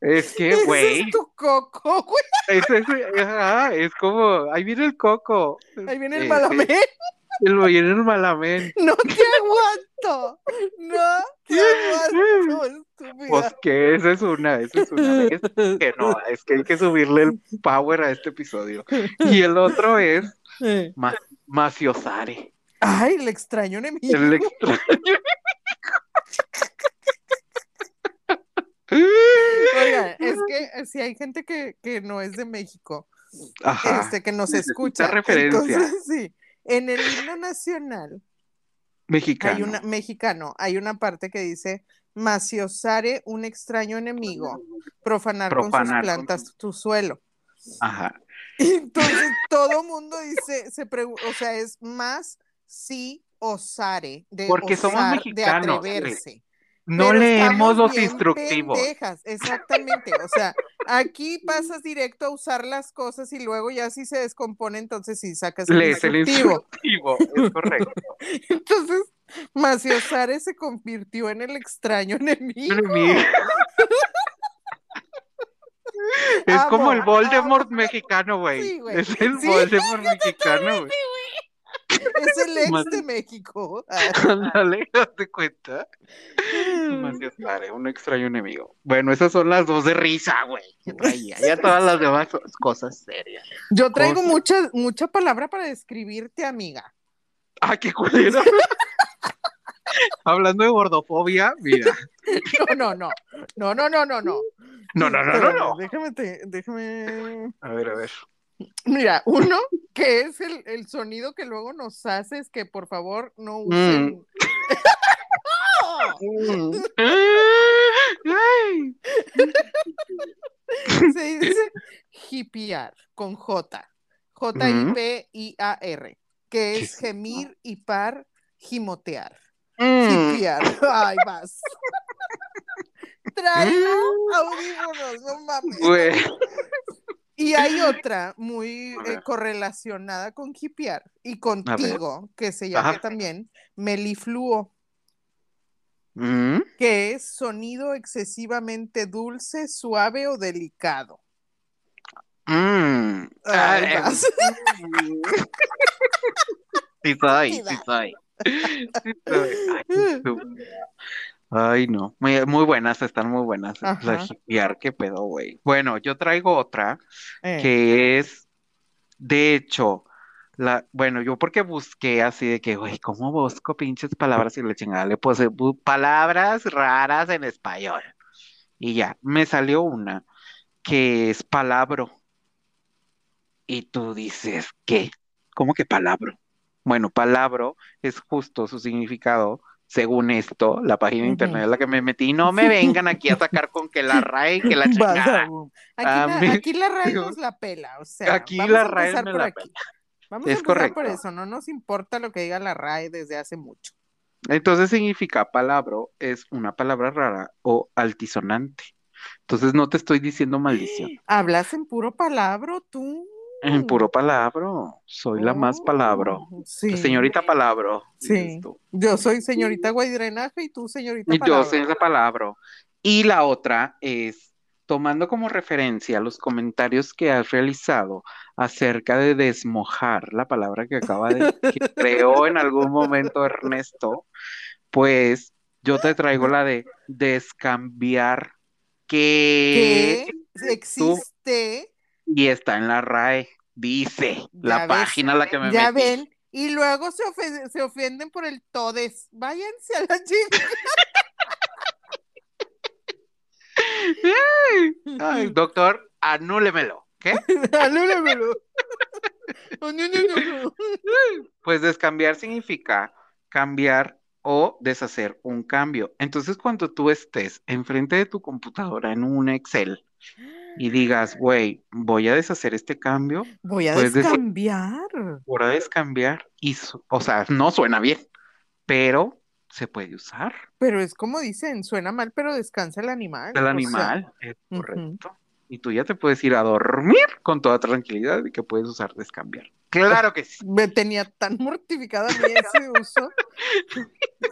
Es que, güey, es tu coco, güey. es, es- ajá, es como, ahí viene el coco. Ahí viene el Eh, malamen. El viene el malamen. No te aguanto. No te aguanto, estúpida. Pues que esa es una, esa es una. Es que no, es que hay que subirle el power a este episodio. Y el otro es Eh. Ma- Maciosare. Ay, el extraño enemigo. El extraño. Oiga, es que eh, si hay gente que, que no es de México, Ajá. este, que nos escucha. referencia. Entonces, sí, en el himno nacional Mexicano. hay una, mexicano, hay una parte que dice, maciosare un extraño enemigo, profanar, con sus Profanar con plantas sus- tu suelo. Ajá. Entonces todo mundo dice, se o sea, es más sí osare, de Porque somos mexicanos, de atreverse. No leemos los instructivos. pendejas, exactamente. O sea, aquí pasas directo a usar las cosas y luego ya si se descompone, entonces sí sacas el Lees el instructivo. Es correcto. Entonces, Maciosare se convirtió en el extraño enemigo. Enemigo. Es Amo, como el Voldemort amo. mexicano, güey. Sí, es el Sí, Voldemort mexicano, güey. Es el ex de México. Ándale, date cuenta. Maciosare, un extraño enemigo. Bueno, esas son las dos de risa, güey. que traía. Ya todas las demás cosas serias. Yo traigo mucha, mucha palabra para describirte, amiga. ¡Ah, qué culero! Hablando de gordofobia, mira. No, no, no. No, no, no, no, no. No, no, no, no. Déjame, te- déjame. A ver, a ver. Mira, uno que es el, el sonido que luego nos haces que por favor no usen. Ay. Se dice hipiar con J. J-I-P-I-A-R. Que ¿Qué es es gemir, hipar, gimotear. Mm. Hipiar. Ay, vas. Traigo audífonos, no mames. Y hay otra muy eh, correlacionada con hipiar y contigo, que se llama Ajá. también melifluo, Mm. que es sonido excesivamente dulce, suave o delicado. Mm. Ay, Ay, vas. Sí soy, sí Estúpida. soy. Sí soy. Ay, qué estúpida. Ay, no. Muy, muy buenas, están muy buenas. La hipiar, qué pedo, güey. Bueno, yo traigo otra Eh, que es, de hecho, la, bueno, yo porque busqué así de que, güey, ¿cómo busco pinches palabras y la chingada? Le puse palabras raras en español. Y ya, me salió una que es palabro. Y tú dices, ¿qué? ¿Cómo que palabro? Bueno, palabro es justo su significado, según esto, la página de internet en la que me metí. No me vengan aquí a sacar con que la RAE que la chingada. Aquí, A la, aquí la RAE nos la pela, o sea, Aquí vamos la a RAE empezar me por la aquí. pela. Vamos a Es empezar por correcto. eso, no nos importa lo que diga la RAE desde hace mucho. Entonces significa palabro es una palabra rara o altisonante. Entonces no te estoy diciendo maldición. Hablas en puro palabro, tú. En puro palabro. Soy la más palabro. Oh, Sí. Señorita palabro. Sí. Yo soy señorita Guaydrenaje y tú señorita Y yo soy esa palabra. Y la otra es, tomando como referencia los comentarios que has realizado acerca de desmojar, la palabra que acaba de, que creó en algún momento Ernesto, pues yo te traigo la de descambiar, que que existe, y está en la RAE, dice la ves, página a la que me ya metí. ven, y luego se, ofe- se ofenden por el todes. Váyanse a la chica. Ay, doctor, anúlemelo. ¿Qué? Anúlemelo. Oh, no, no, no, no. Pues descambiar significa cambiar o deshacer un cambio. Entonces, cuando tú estés enfrente de tu computadora en un Excel y digas, güey, voy a deshacer este cambio, Voy a decir- descambiar. voy a descambiar, y, o sea, no suena bien, pero se puede usar. Pero es como dicen, suena mal, pero descansa el animal. El sea, animal, correcto. Y tú ya te puedes ir a dormir con toda tranquilidad de que puedes usar descambiar. Claro que sí. me tenía tan mortificada a mí ese uso,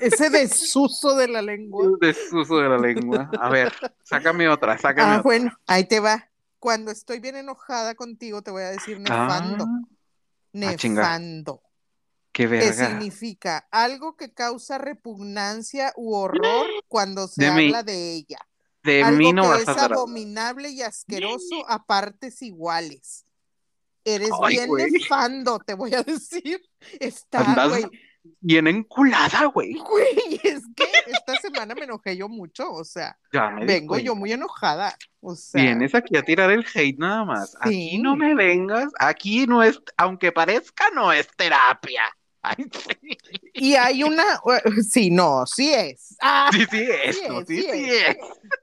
ese desuso de la lengua. Desuso de la lengua. A ver, sácame otra, sácame Ah, otra. bueno, ahí te va. Cuando estoy bien enojada contigo, te voy a decir nefando. Ah, chinga. Nefando. qué Que verga. significa algo que causa repugnancia u horror cuando se De mí. habla de ella. De algo mí no que vas es a abominable y asqueroso a partes iguales. Eres Ay, bien güey. nefando, te voy a decir. Está, güey. bien enculada, güey. Güey, es que esta semana me enojé yo mucho, o sea, Ya me di vengo yo muy enojada, o sea, Vienes aquí a tirar el hate nada más. Aquí Sí. no me vengas, aquí no es, aunque parezca, no es terapia. Ay, sí. y hay una, sí, no, sí es, ah, Sí, sí es, Sí no, es, sí, sí sí es. es.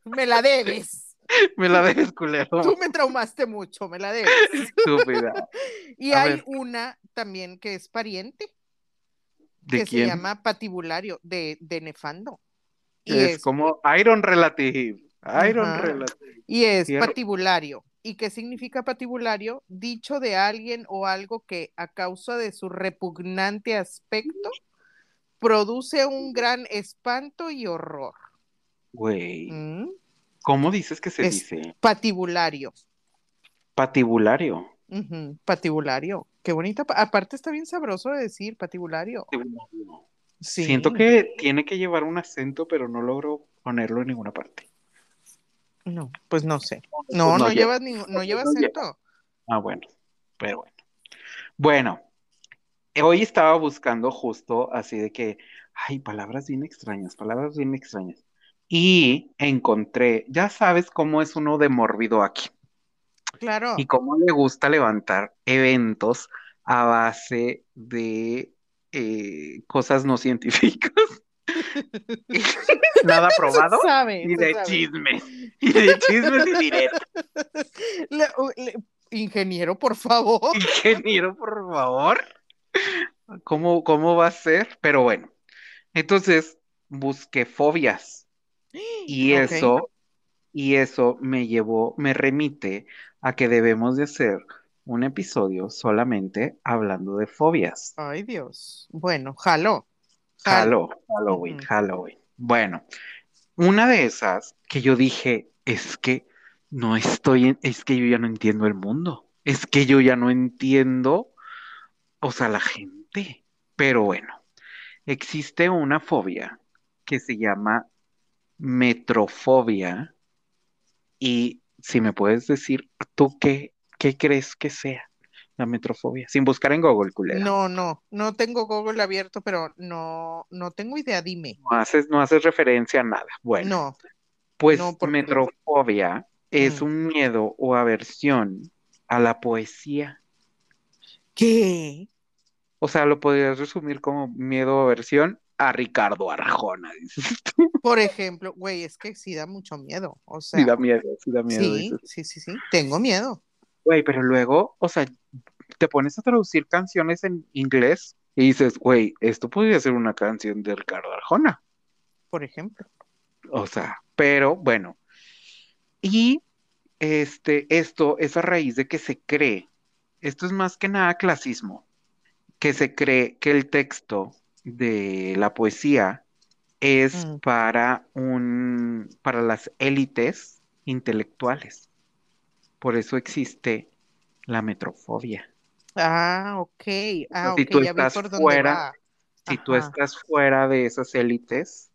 me la debes, Me la dejes, culero. tú me traumaste mucho, me la debes. Estúpida. Y A hay ver. una también que es pariente, ¿De que quién? se llama patibulario, de, de nefando. Y es, es, como Iron Relative. Iron Ajá. Relative. y es patibulario. ¿Y qué significa patibulario? Dicho de alguien o algo que a causa de su repugnante aspecto produce un gran espanto y horror. Güey, ¿Mm? ¿Cómo dices que se Es- dice? Patibulario. Patibulario. Patibulario. Qué bonita. pa- Aparte está bien sabroso de decir patibulario. Patibulario. Sí. Siento que tiene que llevar un acento, pero no logro ponerlo en ninguna parte. No, pues no sé. Pues No, no, lleva. ningún, no lleva No lleva. acento. Ah, bueno, pero bueno. Bueno, hoy estaba buscando justo así de que, ay, palabras bien extrañas, palabras bien extrañas. Y encontré, ya sabes cómo es uno de mórbido aquí Claro. y cómo le gusta levantar eventos a base de eh, cosas no científicas. Nada probado. Sabe, Y de chismes. Y de chismes y. Le- le- ingeniero, por favor. Ingeniero, por favor. ¿Cómo, cómo va a ser? Pero bueno, entonces busqué fobias y eso, y eso me llevó, me remite a que debemos de hacer un episodio solamente hablando de fobias. Ay, Dios. Bueno, jalo. Jalo. Halo, Halloween. Halloween. Bueno, una de esas que yo dije es que no estoy, en- es que yo ya no entiendo el mundo, es que yo ya no entiendo, o sea, la gente. Pero bueno, existe una fobia que se llama metrofobia y si me puedes decir, ¿tú qué, qué crees que sea la metrofobia? Sin buscar en Google, culera. No, no, no tengo Google abierto, pero no, no tengo idea, dime. No haces, no haces referencia a nada. Bueno. No, Pues No, porque- metrofobia es Mm. un miedo o aversión a la poesía. ¿qué? O sea, lo podrías resumir como miedo o aversión a Ricardo Arjona, dices tú. Por ejemplo, güey, es que sí da mucho miedo. O sea, Sí da miedo, sí da miedo. sí, dices. sí, sí, sí, tengo miedo. Güey, pero luego, o sea, te pones a traducir canciones en inglés y dices, güey, esto podría ser una canción de Ricardo Arjona. Por ejemplo. O sea, pero bueno. Y este, esto es a raíz de que se cree, esto es más que nada clasismo, que se cree que el texto de la poesía es Mm. para un, para las élites intelectuales. Por eso existe la metrofobia. Ah, ok. Ah, si tú ya vi estás por fuera, va. Si tú estás fuera de esas élites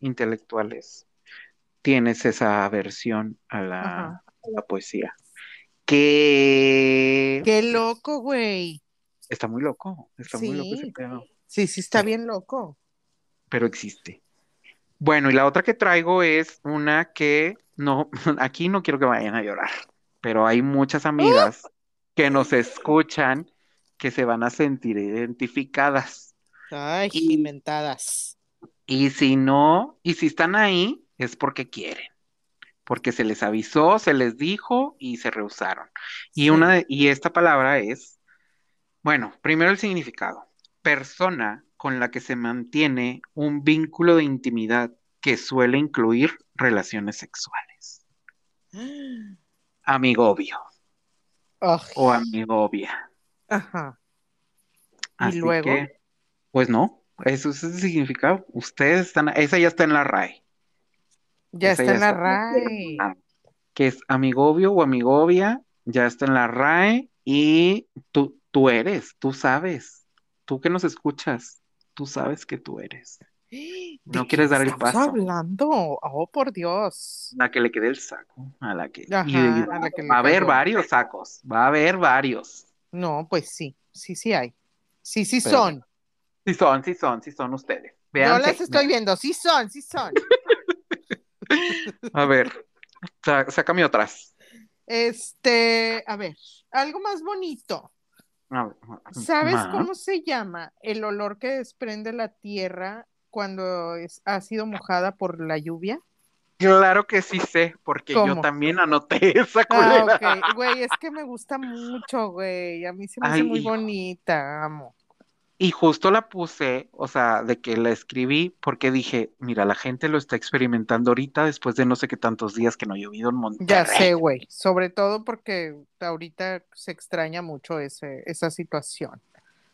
intelectuales, tienes esa aversión a la, Ajá. a la poesía. Que Qué loco, güey. está muy loco, está muy loco ese Sí. Sí, sí, está bien loco. pero existe. Bueno, y la otra que traigo es una que no, aquí no quiero que vayan a llorar, pero hay muchas amigas que nos escuchan que se van a sentir identificadas. Ay, Y- inventadas. Y si no, y si están ahí, es porque quieren, porque se les avisó, se les dijo y se rehusaron. Y Sí. una de- y esta palabra es, bueno, primero el significado. Persona con la que se mantiene un vínculo de intimidad que suele incluir relaciones sexuales. Amigovio Ay, o amigovia. Ajá. ¿Y Así luego? que, pues no, eso es el significado. Ustedes están, esa ya está en la RAE. Ya está ya en la RAE. Que es amigovio o amigovia, ya está en la RAE y tú, tú eres, tú sabes, tú que nos escuchas, tú sabes que tú eres. ¿De No quieres dar el paso. hablando? Oh, por Dios. La que le quede el saco, a la que... Ajá, a la que va a haber varios sacos, va a haber varios. No, pues sí, sí, sí hay. Sí, sí Pero- son. Sí son, sí son, sí son ustedes. Yo Vean. las estoy viendo, sí son, sí son. A ver, sácame otras. Este, a ver, algo más bonito. A ver, ¿Sabes ma. cómo se llama el olor que desprende la tierra cuando es- ha sido mojada por la lluvia? Claro que sí sé, porque yo también anoté esa Ah, culera. ok. Güey, es que me gusta mucho, güey. A mí se me hace muy hijo. bonita, amo. Y justo la puse, o sea, de que la escribí, porque dije, mira, la gente lo está experimentando ahorita después de no sé qué tantos días que no ha llovido en Monterrey. Ya sé, güey. Sobre todo porque ahorita se extraña mucho ese, esa situación.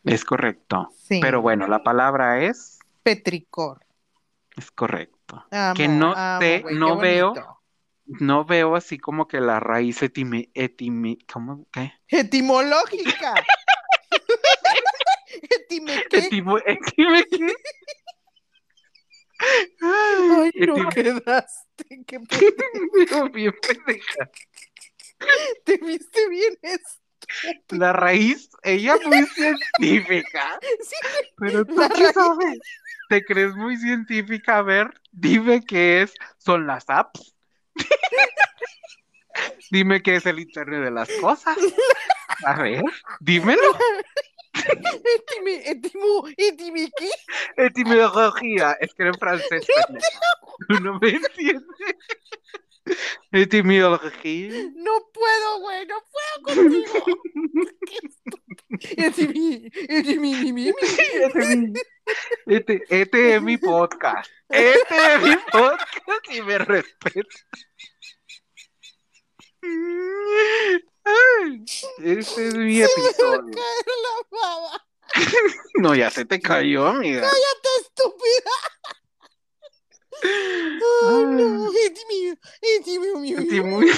Es correcto. Sí. Pero bueno, la palabra es, Petricor. es correcto. Amo, Que no amo, no veo. No veo así como que la raíz etimi, ¿cómo? ¿Qué? Etimológica. Etime qué? Etimo, etime, ¿qué? Ay, no Etim- quedaste. Qué pe- bien pendeja. te viste bien eso. La raíz, ella muy científica. Sí, Pero tú qué raíz. sabes? ¿Te crees muy científica? A ver, dime qué es. ¿Son las apps? dime qué es el Internet de las cosas. A ver, dímelo. Etime, etimo, etime qué? Etimología. Es que era en francés. Tú no me entiendes. Etimología. No puedo, güey, no puedo contigo. Etimi, etimi. Este, este- es mi podcast. Este es mi podcast y me respeta. Ay, Este es mi episodio. No, ya se te cayó, amiga. ¡Cállate, estúpida! Ay, no, etimi, etimi, mi, mi, Estoy mi. muy-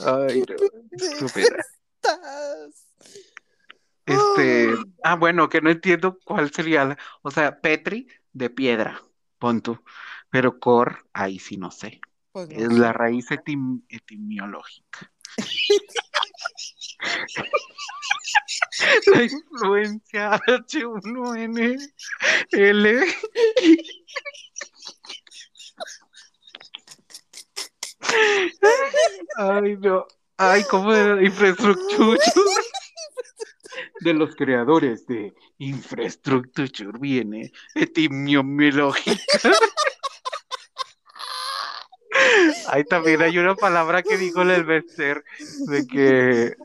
Ay, no, estúpida. Estás. Este, Ay. ah, bueno, que no entiendo cuál sería la, o sea, Petri de piedra, pon tú, pero Cor, ahí sí no sé, Pues no es la raíz etim- etimológica. La influencia H1N L. Ay, no. Ay, ¿cómo era? Infraestructura. De los creadores de Infraestructure viene etimológica. Ahí también hay una palabra que dijo el Elvester de que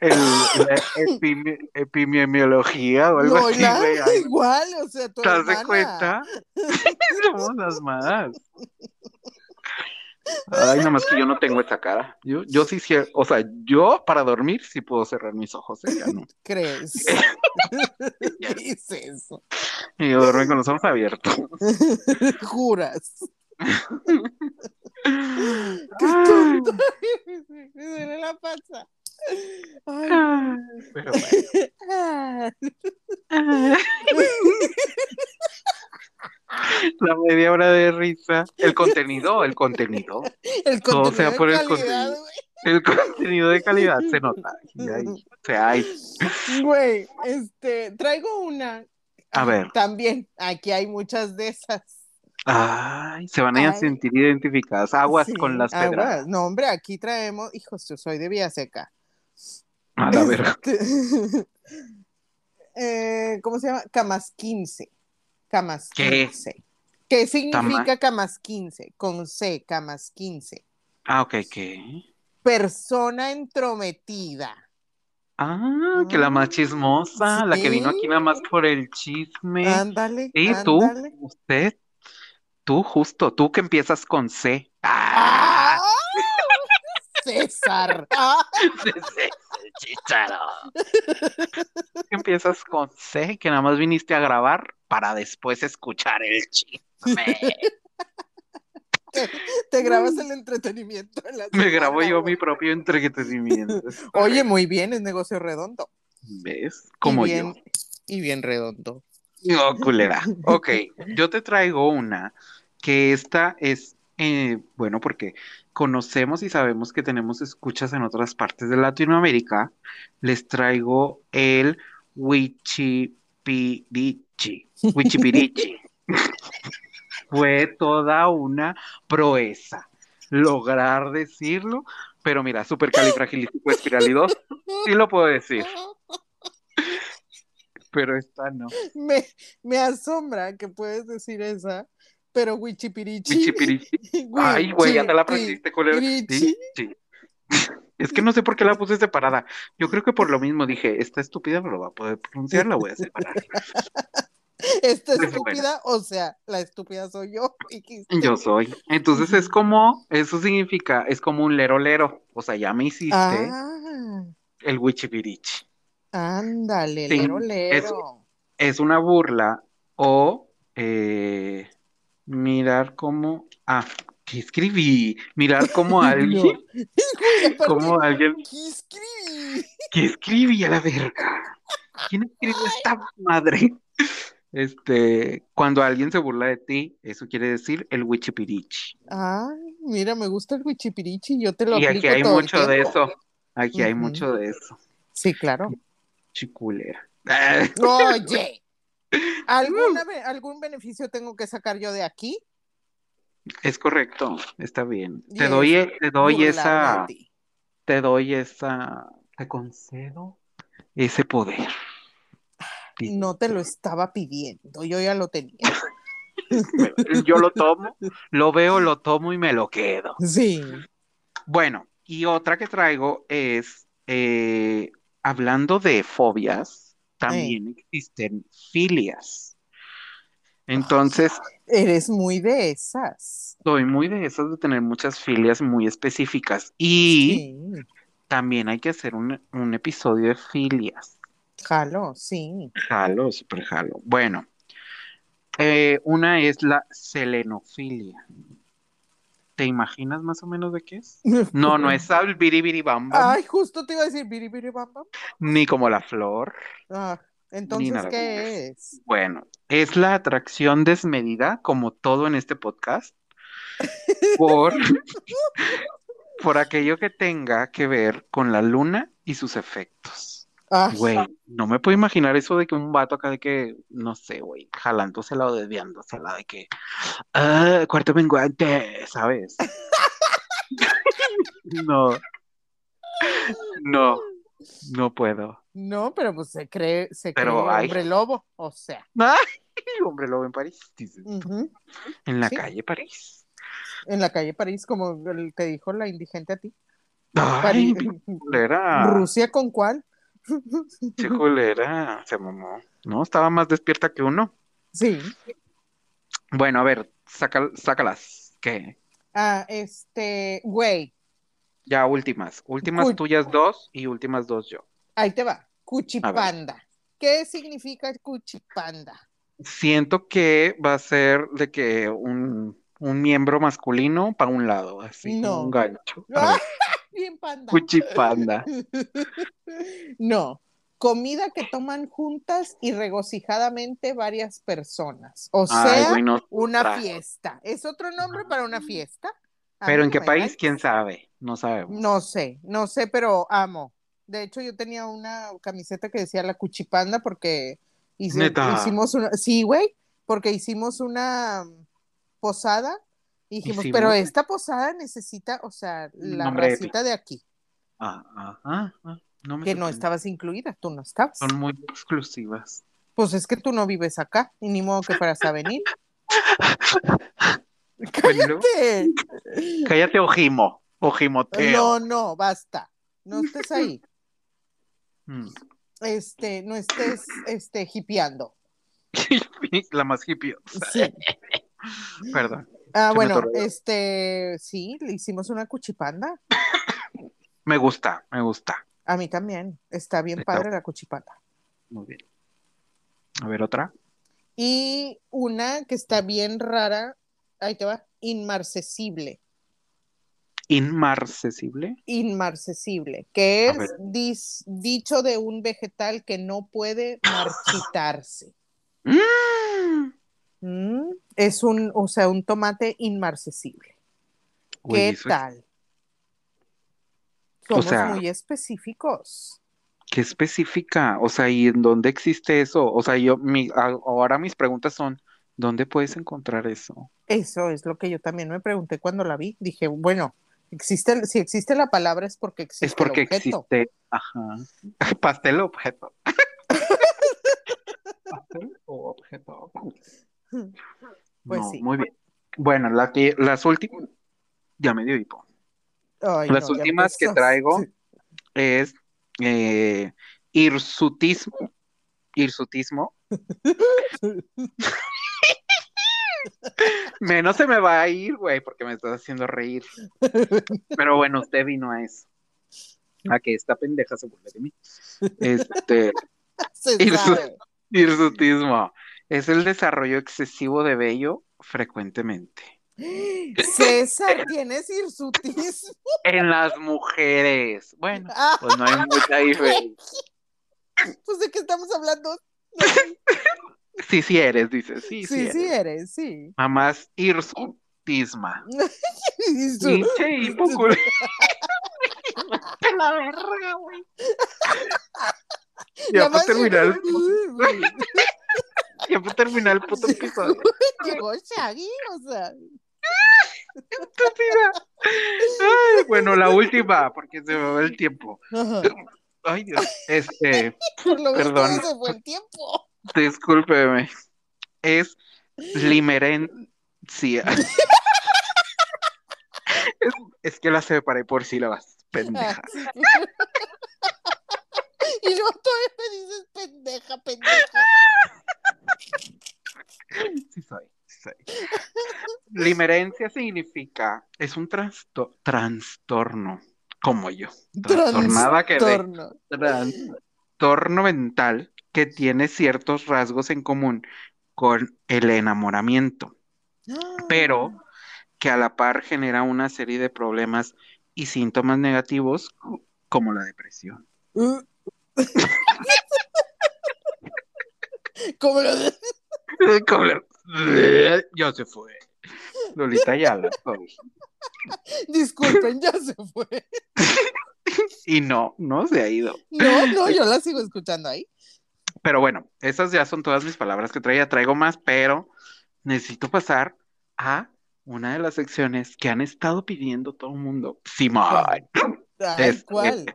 el, la epime- epidemiología o algo No, así, güey. Igual, o sea, tu ¿Te das de cuenta? Somos las más. Ay, nada más que yo no tengo esa cara. Yo, yo sí, cier- o sea, yo para dormir sí puedo cerrar mis ojos, ella no. ¿Crees? ¿Qué es eso? Y yo duermo con los ojos abiertos. Juras. Qué tonto. Me duele la panza. Ay. Pero bueno. Ah. La media hora de risa. El contenido, el contenido. El Todo contenido sea de por el calidad, contenido. El contenido de calidad se nota. Ahí, o sea, hay. Güey, este, traigo una. A ver. También, aquí hay muchas de esas. Ay, se van a Ay. sentir identificadas. Aguas Sí, con las aguas. pedradas. No, hombre, aquí traemos, hijos, yo soy de Villaseca. A la verga. Este, eh, ¿Cómo se llama? Camas 15. Camas ¿Qué? 15. ¿Qué significa camas 15? Con C, camas 15. Ah, ok, ¿qué? Persona entrometida. Ah, que la más chismosa, la que vino aquí nada más por el chisme. Ándale. Sí, tú, usted, tú justo, tú que empiezas con C. Ah, ¡Ah! César. ¡Ah! Chícharo. Que empiezas con C, que nada más viniste a grabar para después escuchar el chisme. Te grabas el entretenimiento. en la Me grabo yo mi propio entretenimiento. Oye, muy bien, es negocio redondo. ¿Ves? Como y yo. bien, Y bien redondo. No, culera. Ok, yo te traigo una que esta es, eh, bueno, porque conocemos y sabemos que tenemos escuchas en otras partes de Latinoamérica, les traigo el Wichipirichi. Wichipirichi. Fue toda una proeza lograr decirlo, pero mira, supercalifragilístico sí lo puedo decir. Pero esta no. Me, me asombra que puedes decir esa, pero Wichipirichi. Wichipirichi. Ay, güey, ya te la aprendiste, colero. Sí, sí. Es que no sé por qué la puse separada. Yo creo que por lo mismo dije, esta estúpida no lo va a poder pronunciar, la voy a separar. Esta estúpida, o sea, la estúpida soy yo. Yo soy. Entonces es como, eso significa, es como un lero lero. O sea, ya me hiciste ah. el wichipirichi. Ándale, lero lero. Es, una burla o eh, mirar cómo. Ah, ¿qué escribí? Mirar cómo alguien. como alguien. ¿Qué escribí? ¿Qué escribí a la verga? ¿Quién escribió esta madre? Este, cuando alguien se burla de ti, eso quiere decir el wichipirichi. Ay, mira, me gusta el wichipirichi, yo te lo Y aquí hay mucho de eso. Aquí hay mucho de eso. Sí, claro. Chiculera. Oye, ¿algún beneficio tengo que sacar yo de aquí? Es correcto, está bien. te doy, e, te doy esa, te doy esa, te concedo ese poder. No te lo estaba pidiendo, yo ya lo tenía. yo lo tomo, lo veo, lo tomo y me lo quedo. Sí. Bueno, y otra que traigo es, eh, hablando de fobias, también existen filias. Entonces. Eres muy de esas. Soy muy de esas de tener muchas filias muy específicas. Y también hay que hacer un, un episodio de filias. Jalo, sí. Jalo, súper jalo. Bueno, eh, una es la selenofilia. ¿Te imaginas más o menos de qué es? No, no es el biribiribamba. Ay, justo te iba a decir biribiribamba. Ni como la flor. Ah, entonces, ¿qué es? Bueno, es la atracción desmedida, como todo en este podcast, por, por aquello que tenga que ver con la luna y sus efectos. Güey, no me puedo imaginar eso de que un vato acá de que, no sé, güey, jalándosela o desviándosela, de que, ah, cuarto menguante, ¿sabes? no, no, no puedo. No, pero pues se cree, se cree hombre lobo, o sea. hombre lobo en París, En la calle París. En la calle París, como te dijo la indigente a ti. Ay, ¿Rusia con cuál? Chiculera, se mamó. No, estaba más despierta que uno. Sí. Bueno, a ver, sácalas. ¿Qué? Ah, este, güey. Ya, últimas. Últimas tuyas dos y últimas dos yo. Ahí te va. Cuchipanda. ¿Qué significa cuchipanda? Siento que va a ser de que un, miembro masculino para un lado, así, un gancho. Bien panda. Cuchipanda. No, comida que toman juntas y regocijadamente varias personas. O sea, una fiesta. ¿Es otro nombre para una fiesta? ¿Pero en qué país? ¿Quién sabe? No sabemos. No sé, no sé, pero amo. De hecho, yo tenía una camiseta que decía la cuchipanda porque hicimos una... Sí, güey, porque hicimos una posada dijimos, pero esta posada necesita, o sea, la racita de aquí. Ah, ah, que no estabas incluida, tú no estabas. Son muy exclusivas. Pues es que tú no vives acá, y ni modo que fueras a venir. ¡Cállate! Cállate, Ojimo. Ojimoteo. No, no, basta. No estés ahí. Mm. Este, no estés este, hipeando. La más hippie. Sí. Perdón. Ah, bueno, este, sí, le hicimos una cuchipanda. Me gusta, me gusta. A mí también. Está bien padre la cuchipanda. Muy bien. A ver, otra. Y una que está bien rara, ahí te va, inmarcesible. ¿Inmarcesible? Inmarcesible, que es dicho de un vegetal que no puede marchitarse. Mm. Es un, o sea, un tomate inmarcesible. ¿Qué tal? Somos sea- muy específicos. ¿Qué específica? O sea, ¿y en dónde existe eso? O sea, yo, mi, ahora mis preguntas son, ¿dónde puedes encontrar eso? Eso es lo que yo también me pregunté cuando la vi. Dije, bueno, existe, si existe la palabra es porque existe Es porque el objeto. existe, ajá. Pastel o objeto. Pastel o objeto. Pues No, sí. muy bien. Bueno, la que, las últimas, ya me dio hipo. Ay, Las no, últimas que traigo es eh, hirsutismo. Hirsutismo. Menos se me va a ir, güey, porque me estás haciendo reír. Pero bueno, usted vino a eso. A que esta pendeja se burle de mí. Este, hirsutismo es el desarrollo excesivo de vello frecuentemente. César, ¿tienes hirsutismo? En las mujeres. Bueno, Ah, pues no hay mucha diferencia. pues de qué estamos hablando. Sí, sí eres, dice. Sí, sí, Sí, sí, eres. eres, sí. Mamás hirsutisma. Hirsu- Pinche hipo, culo. la verga, güey. Ya para terminar, para terminar el puto episodio. Llegó Shaggy, o sea. Ay, bueno, la última, porque se me va el tiempo. Ajá. Ay, Dios. Este, Por lo Perdón. se fue el tiempo. discúlpeme. Es limerencia. Es, es que la separé por sílabas, pendeja. Y luego todavía me dices pendeja, pendeja. Sí soy, sí soy. Limerencia significa, es un trasto- trastorno, como yo. Trastornada que de Trastorno. trastorno mental que tiene ciertos rasgos en común con el enamoramiento, pero que a la par genera una serie de problemas y síntomas negativos como la depresión. Como lo de- Como la- Ya se fue. Lolita ya la soy. Disculpen, ya se fue. Y no, no se ha ido. No, no, yo la sigo escuchando ahí. Pero bueno, esas ya son todas mis palabras que traía. Traigo más, pero necesito pasar a una de las secciones que han estado pidiendo todo el mundo. Simón, ¿cuál?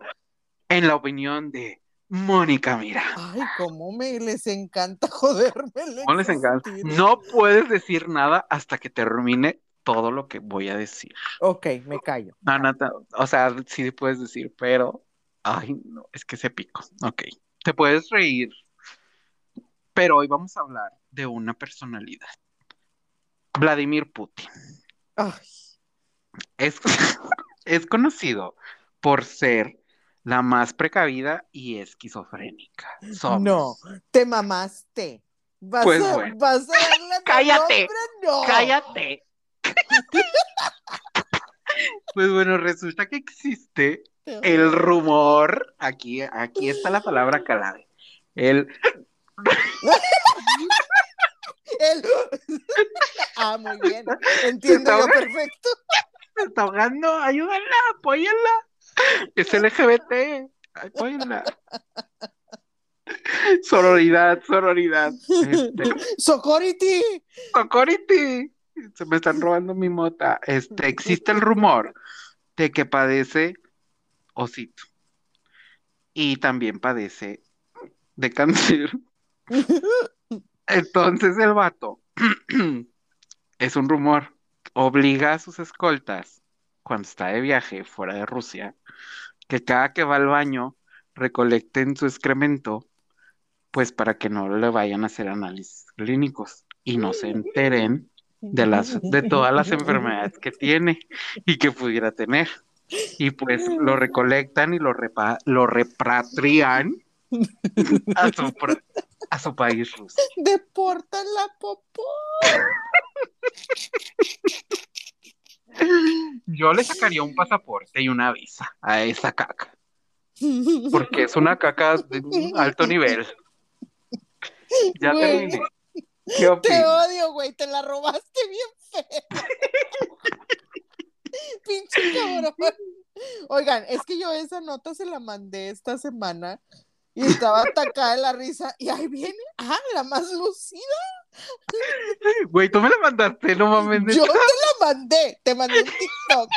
en la opinión de Mónica Mira. Ay, cómo me les encanta joderme. ¿Cómo les encanta? No puedes decir nada hasta que termine todo lo que voy a decir. Ok, me callo. No, no, no, o sea, sí puedes decir, pero, ay, no, es que se pico. Ok, te puedes reír, pero hoy vamos a hablar de una personalidad. Vladimir Putin. Ay, Es, es conocido por ser la más precavida y esquizofrénica. Somos. no, te mamaste. ¿Vas, Pues a, bueno. ¿Vas a darle Cállate? No. ¡Cállate! Pues bueno, resulta que existe el rumor, aquí, aquí está la palabra clave. El, El- Ah, muy bien. Entiendo yo perfecto. se está ahogando, ayúdenla, apóyenla. Es LGBT, apóyenla. Sororidad, sororidad. Este, Socority. Socority. Se me están robando mi mota. Este, existe el rumor de que padece osito. Y también padece de cáncer. Entonces el vato es un rumor. Obliga a sus escoltas, cuando está de viaje fuera de Rusia, que cada que va al baño recolecten su excremento, pues para que no le vayan a hacer análisis clínicos y no se enteren de las de todas las enfermedades que tiene y que pudiera tener. Y pues lo recolectan y lo repa- lo repatrian a su, país Rusia. Deportan la popó. Yo le sacaría un pasaporte y una visa a esa caca, porque es una caca de un alto nivel. Ya Güey. terminé. ¿Qué Te odio, güey. Te la robaste bien feo. pinche cabrón. Oigan, es que yo esa nota se la mandé esta semana y estaba atacada de la risa y ahí viene, ah, la más lucida. Güey, tú me la mandaste, no mames. Yo te la mandé, te mandé un TikTok.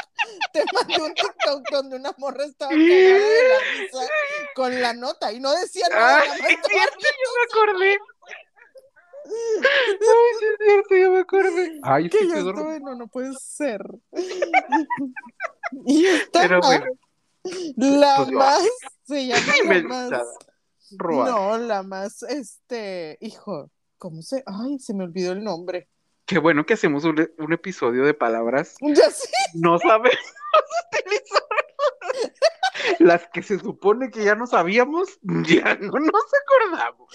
Te mandé un TikTok donde una morra estaba cagada de la risa con la nota y no decía nada. Ay, es cierto, yo me acordé. Ay, sí es cierto, yo me acordé. Ay, es que que yo estoy dormido. no, no puede ser. Y esta, Pero bueno, la pues, más, se llama la más, no, la más, este, hijo, ¿cómo se, ay, se me olvidó el nombre. Qué bueno que hacemos un, un episodio de palabras. Ya sé, No sabemos utilizar. Las que se supone que ya no sabíamos, ya no nos acordamos.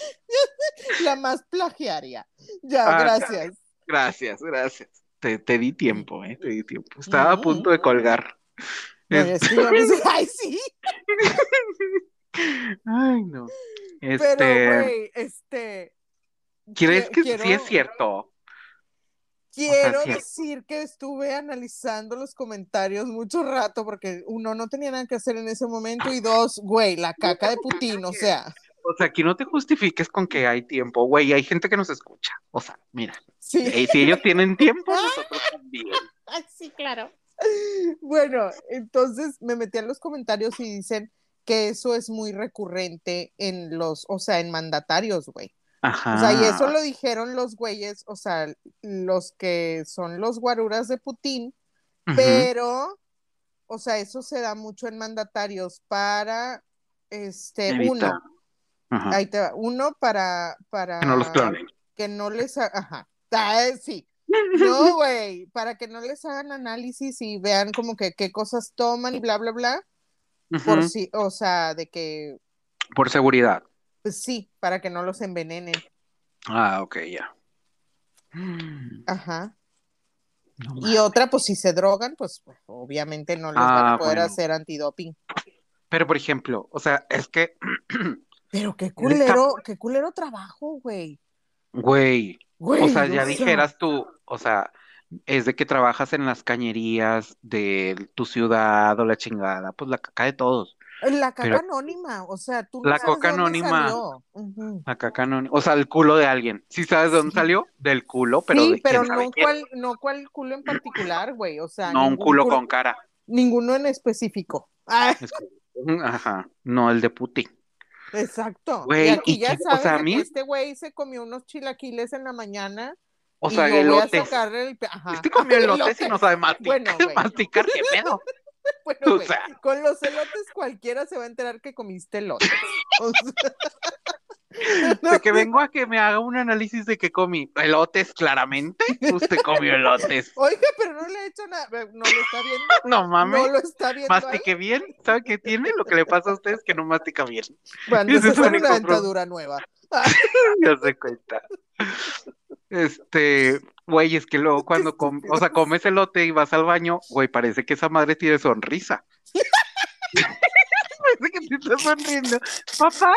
la más plagiaria. Ya, Ah, gracias. Gracias, gracias. Te, te di tiempo, ¿eh? Te di tiempo. Estaba a Ujú. punto de colgar. No, ay, sí, Ay, no. pero, Este, güey, este, ¿crees que quiero- sí es cierto? Quiero decir que estuve analizando los comentarios mucho rato porque uno no tenía nada que hacer en ese momento y dos, güey, la caca de Putin, o sea, O sea, aquí no te justifiques con que hay tiempo, güey. Hay gente que nos escucha. O sea, mira, sí. y si ellos tienen tiempo, nosotros también. Ay, sí, claro. Bueno, entonces me metí a los comentarios y dicen que eso es muy recurrente en los, o sea, en mandatarios, güey. Ajá. O sea, y eso lo dijeron los güeyes, o sea, los que son los guaruras de Putin, pero, o sea, eso se da mucho en mandatarios para, este, Evita. uno, Ajá. ahí te va, uno para, para Que no los clonen. que no les, ajá, Ah, sí, no, güey, para que no les hagan análisis y vean como que qué cosas toman y bla, bla, bla, por si, o sea, de que, Por seguridad. pues sí, para que no los envenenen, Ah, ok, ya. ajá. No Y mames. otra, pues si se drogan, pues, pues, obviamente no les van Ah, a poder bueno. hacer antidoping. Pero, por ejemplo, o sea, es que, Pero qué culero, qué culero trabajo, güey. güey, Güey, o sea, o ya sea, dijeras tú, o sea, es de que trabajas en las cañerías de tu ciudad o la chingada, pues la caca de todos. La caca pero- anónima, o sea, tú no La sabes coca de dónde anónima. salió. La caca no, o sea, el culo de alguien. ¿Sí sabes de dónde Sí. salió? Del culo, pero sí, de pero quién no cuál, no cuál culo en particular, güey. O sea, No, un culo culo- con cara. ninguno en específico. Ah, Ajá, no el de Putin. exacto. Güey, y aquí y ya o sabes sea, a de mí- que este güey se comió unos chilaquiles en la mañana O y sea, el... pe- Ajá. Este comió elotes y no sabe masticar. Bueno, masticar, ¿qué pedo? Bueno, O sea. con los elotes cualquiera se va a enterar que comiste elotes. O sea, De que vengo a que me haga un análisis de que comí elotes, claramente. Usted comió elotes. Oiga, pero no le he hecho nada. No lo está viendo. No mames. No lo está viendo. ahí. Mastique bien. ¿Sabe qué tiene? Lo que le pasa a usted es que no mastica bien. Se es una dentadura nueva. Ya se cuenta. Este, güey, es que luego cuando com- o sea, comes elote y vas al baño, güey, parece que esa madre tiene sonrisa. parece que te está sonriendo. Papá,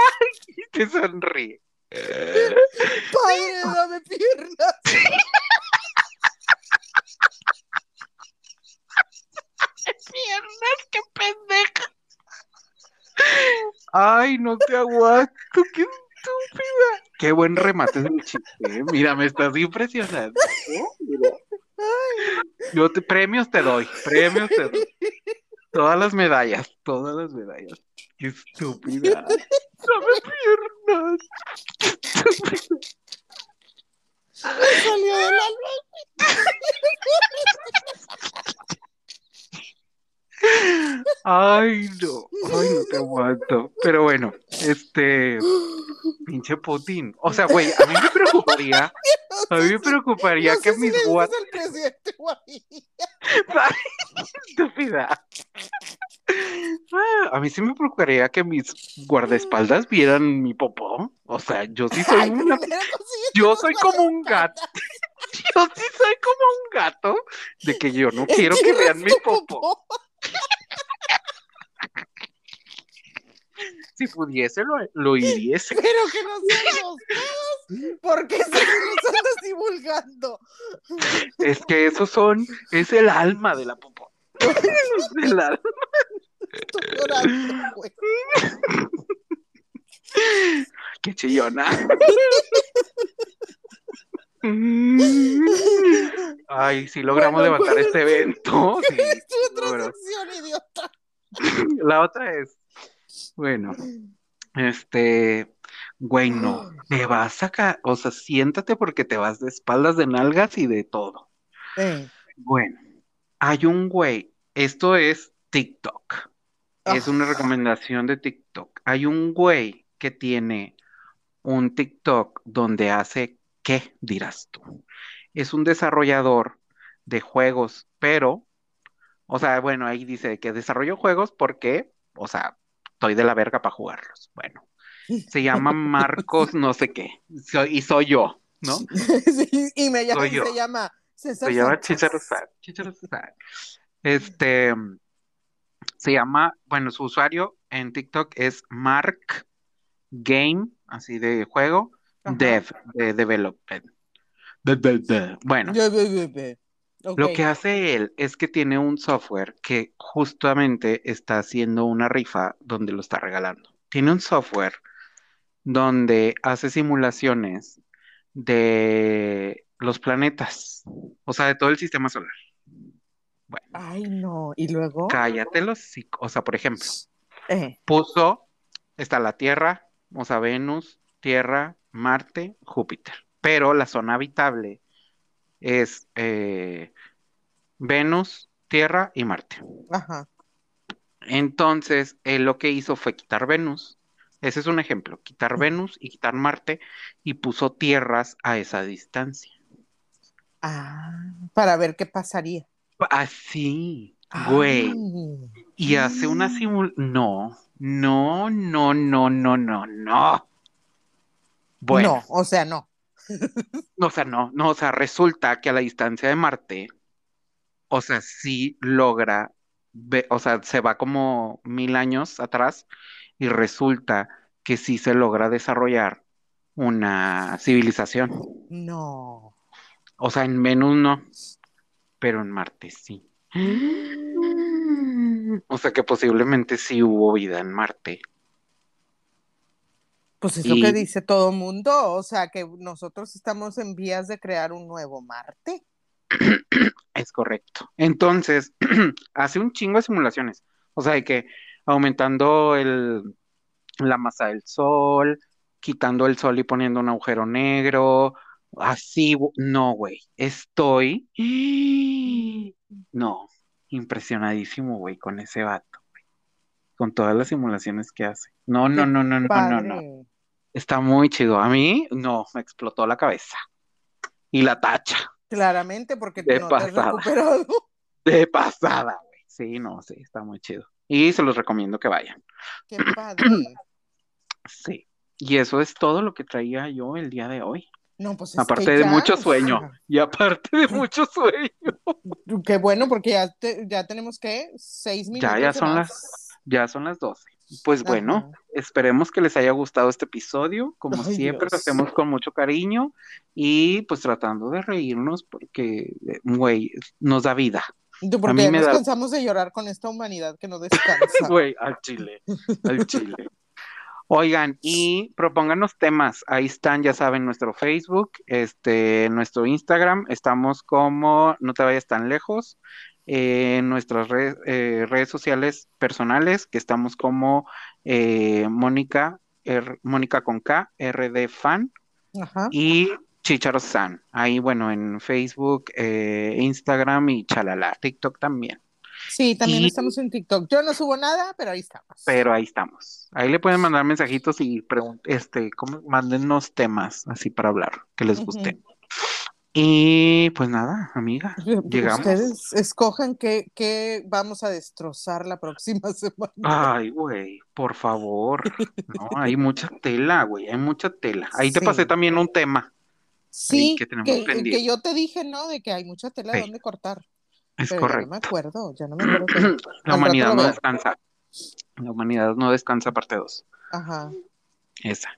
y te sonríe. Padre, dame piernas. Piernas, qué pendeja. Ay, no te aguanto, qué estúpida. Qué buen remate del chiste. ¿eh? Mira, me estás impresionando. Mira. Yo te premios te doy, premios te doy. Todas las medallas, todas las medallas. Qué estúpida. Dame piernas. Me salió del alma. Ay, no, ay, no te aguanto. Pero bueno, este pinche Putin. O sea, güey, a mí me preocuparía, a mí me preocuparía No que si mis Guaidó. estúpida. Ah, A mí sí me preocuparía que mis guardaespaldas vieran mi popó. O sea, yo sí soy Ay, una, yo soy como un gato. Yo sí soy como un gato de que yo no quiero que vean mi popó. Si pudiese lo, lo hiriese. Pero que no sean los pedos, porque si los andas divulgando. Es que esos son, es el alma de la popó. De la- Estoy llorando, güey. Qué chillona. Ay, si logramos Bueno, levantar ¿cuál este evento. sí, Es tu sección, idiota. La otra es, bueno, este, güey, no, te vas a ca- o sea, siéntate porque te vas de espaldas, de nalgas y de todo. Eh, Bueno, hay un güey, esto es TikTok, es una ah, recomendación de TikTok. Hay un güey que tiene un TikTok donde hace, ¿qué dirás tú? Es un desarrollador de juegos, pero, o sea, bueno, ahí dice que desarrollo juegos porque, o sea, estoy de la verga para jugarlos. Bueno, se llama Marcos no sé qué, soy- y soy yo, ¿no? sí, y me llama, se llama César Se llama. Chicharo. Este, se llama, bueno, su usuario en TikTok es Mark Game, así de juego, Ajá. Dev, de development. De- de- de. Bueno, Lo que hace él es que tiene un software que justamente está haciendo una rifa donde lo está regalando. Tiene un software donde hace simulaciones de los planetas, o sea, de todo el sistema solar. Bueno, Ay, no. ¿Y luego? cállate los hocico. O sea, por ejemplo, Eh, puso, está la Tierra, o sea, Venus, Tierra, Marte, Júpiter. Pero la zona habitable es eh, Venus, Tierra y Marte. ajá. Entonces, él lo que hizo fue quitar Venus. Ese es un ejemplo, quitar Venus y quitar Marte y puso tierras a esa distancia. Ah, para ver qué pasaría. Así, güey. Ay. Y hace una simul... No, no, no, no, no, no, no. Bueno, No, o sea, no. o sea, no, no, o sea, resulta que a la distancia de Marte, o sea, sí logra, ve- o sea, se va como mil años atrás y resulta que sí se logra desarrollar una civilización. No. O sea, en Venus no, pero en Marte sí. O sea que posiblemente sí hubo vida en Marte. Pues es lo que dice todo mundo, o sea, que nosotros estamos en vías de crear un nuevo Marte. Es correcto. Entonces, hace un chingo de simulaciones. O sea, de que aumentando el, la masa del sol, quitando el sol y poniendo un agujero negro, así, no, güey. Estoy, no, impresionadísimo, güey, con ese vato, güey. Con todas las simulaciones que hace. No, no, no, no, no, no, no. Está muy chido. A mí, no, me explotó la cabeza. Y la tacha. Claramente, porque De no te has pasada. recuperado. De pasada, güey. Sí, no, sí, está muy chido. Y se los recomiendo que vayan. Qué padre. Sí. Y eso es todo lo que traía yo el día de hoy. No, pues es Aparte que de ya, mucho o sueño. sea, Y aparte de mucho sueño. Qué bueno, porque ya, te- ya tenemos que seis minutos. Ya, ya son más. Ya son las 12. Pues bueno, esperemos que les haya gustado este episodio. Como Ay, siempre, lo Dios. hacemos con mucho cariño y pues tratando de reírnos porque, güey, nos da vida. Porque mí ya me nos da- cansamos de llorar con esta humanidad que no descansa. Güey, al chile, al chile. Oigan, y propónganos temas. Ahí están, ya saben, nuestro Facebook, este, nuestro Instagram. Estamos como No te vayas tan lejos. Eh, en nuestras re- eh, redes sociales personales, que estamos como eh, Mónica, R- Mónica con K, RD Fan Ajá. y Chicharo San. Ahí, bueno, en Facebook, eh, Instagram y chalala. TikTok también. Sí, también Y- estamos en TikTok. Yo no subo nada, pero ahí estamos. Pero ahí estamos. Ahí le pueden mandar mensajitos y este, ¿cómo? Mándennos temas así para hablar, que les guste. Y pues nada, amiga, llegamos. Ustedes escojan qué, qué vamos a destrozar la próxima semana. Ay, güey, por favor. No, hay mucha tela, güey, hay mucha tela. Ahí te pasé también un tema. sí, que tenemos que, que yo te dije, ¿no? De que hay mucha tela Sí. dónde cortar. Es Pero ya no me correcto. acuerdo, ya no me acuerdo. La Al humanidad no descansa. La humanidad no descansa, parte 2. Ajá. Esa.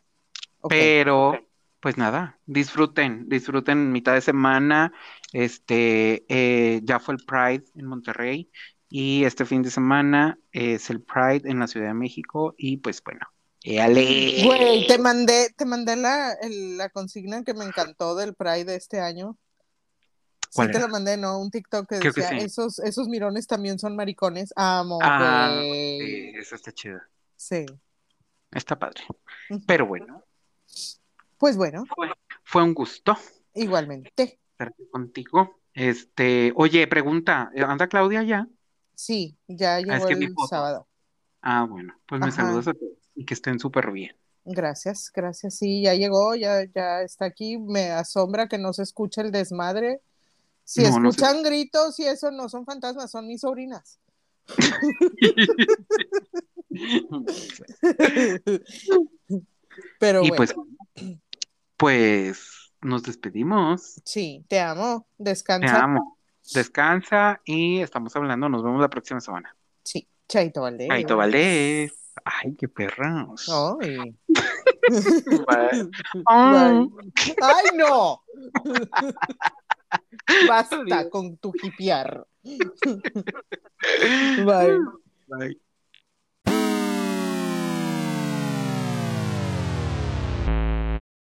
Pero, pues nada, disfruten, disfruten mitad de semana. Este, eh, ya fue el Pride en Monterrey. Y este fin de semana es el Pride en la Ciudad de México y pues bueno, éale. Güey, te mandé, te mandé la, el- la consigna que me encantó del Pride de este año. Sí ¿Cuál te la mandé, ¿no? Un TikTok que Creo que decía, sí. esos, esos mirones también son maricones. Amo, Ah, sí, eso está chido. Sí. Está padre. Pero bueno, Pues bueno, fue, fue un gusto igualmente. estar contigo. Este, oye, pregunta, ¿anda Claudia ya? Sí, ya llegó Ah, es que vi el sábado. Ah, bueno, pues me saludas a todos y que estén súper bien. Gracias, gracias. Sí, ya llegó, ya, ya está aquí. Me asombra que no se escuche el desmadre. Si No, no se- escuchan gritos y eso no son fantasmas, son mis sobrinas. Pero Y bueno, pues, pues nos despedimos. sí, te amo. Te Descansa. amo. Descansa y estamos hablando. Nos vemos la próxima semana. Sí, Chaito Valdés. Chaito Valdés. Ay, qué perros. Ay. Bye. Bye. ¡Ay, no! Basta con tu hipiar. Bye. Bye.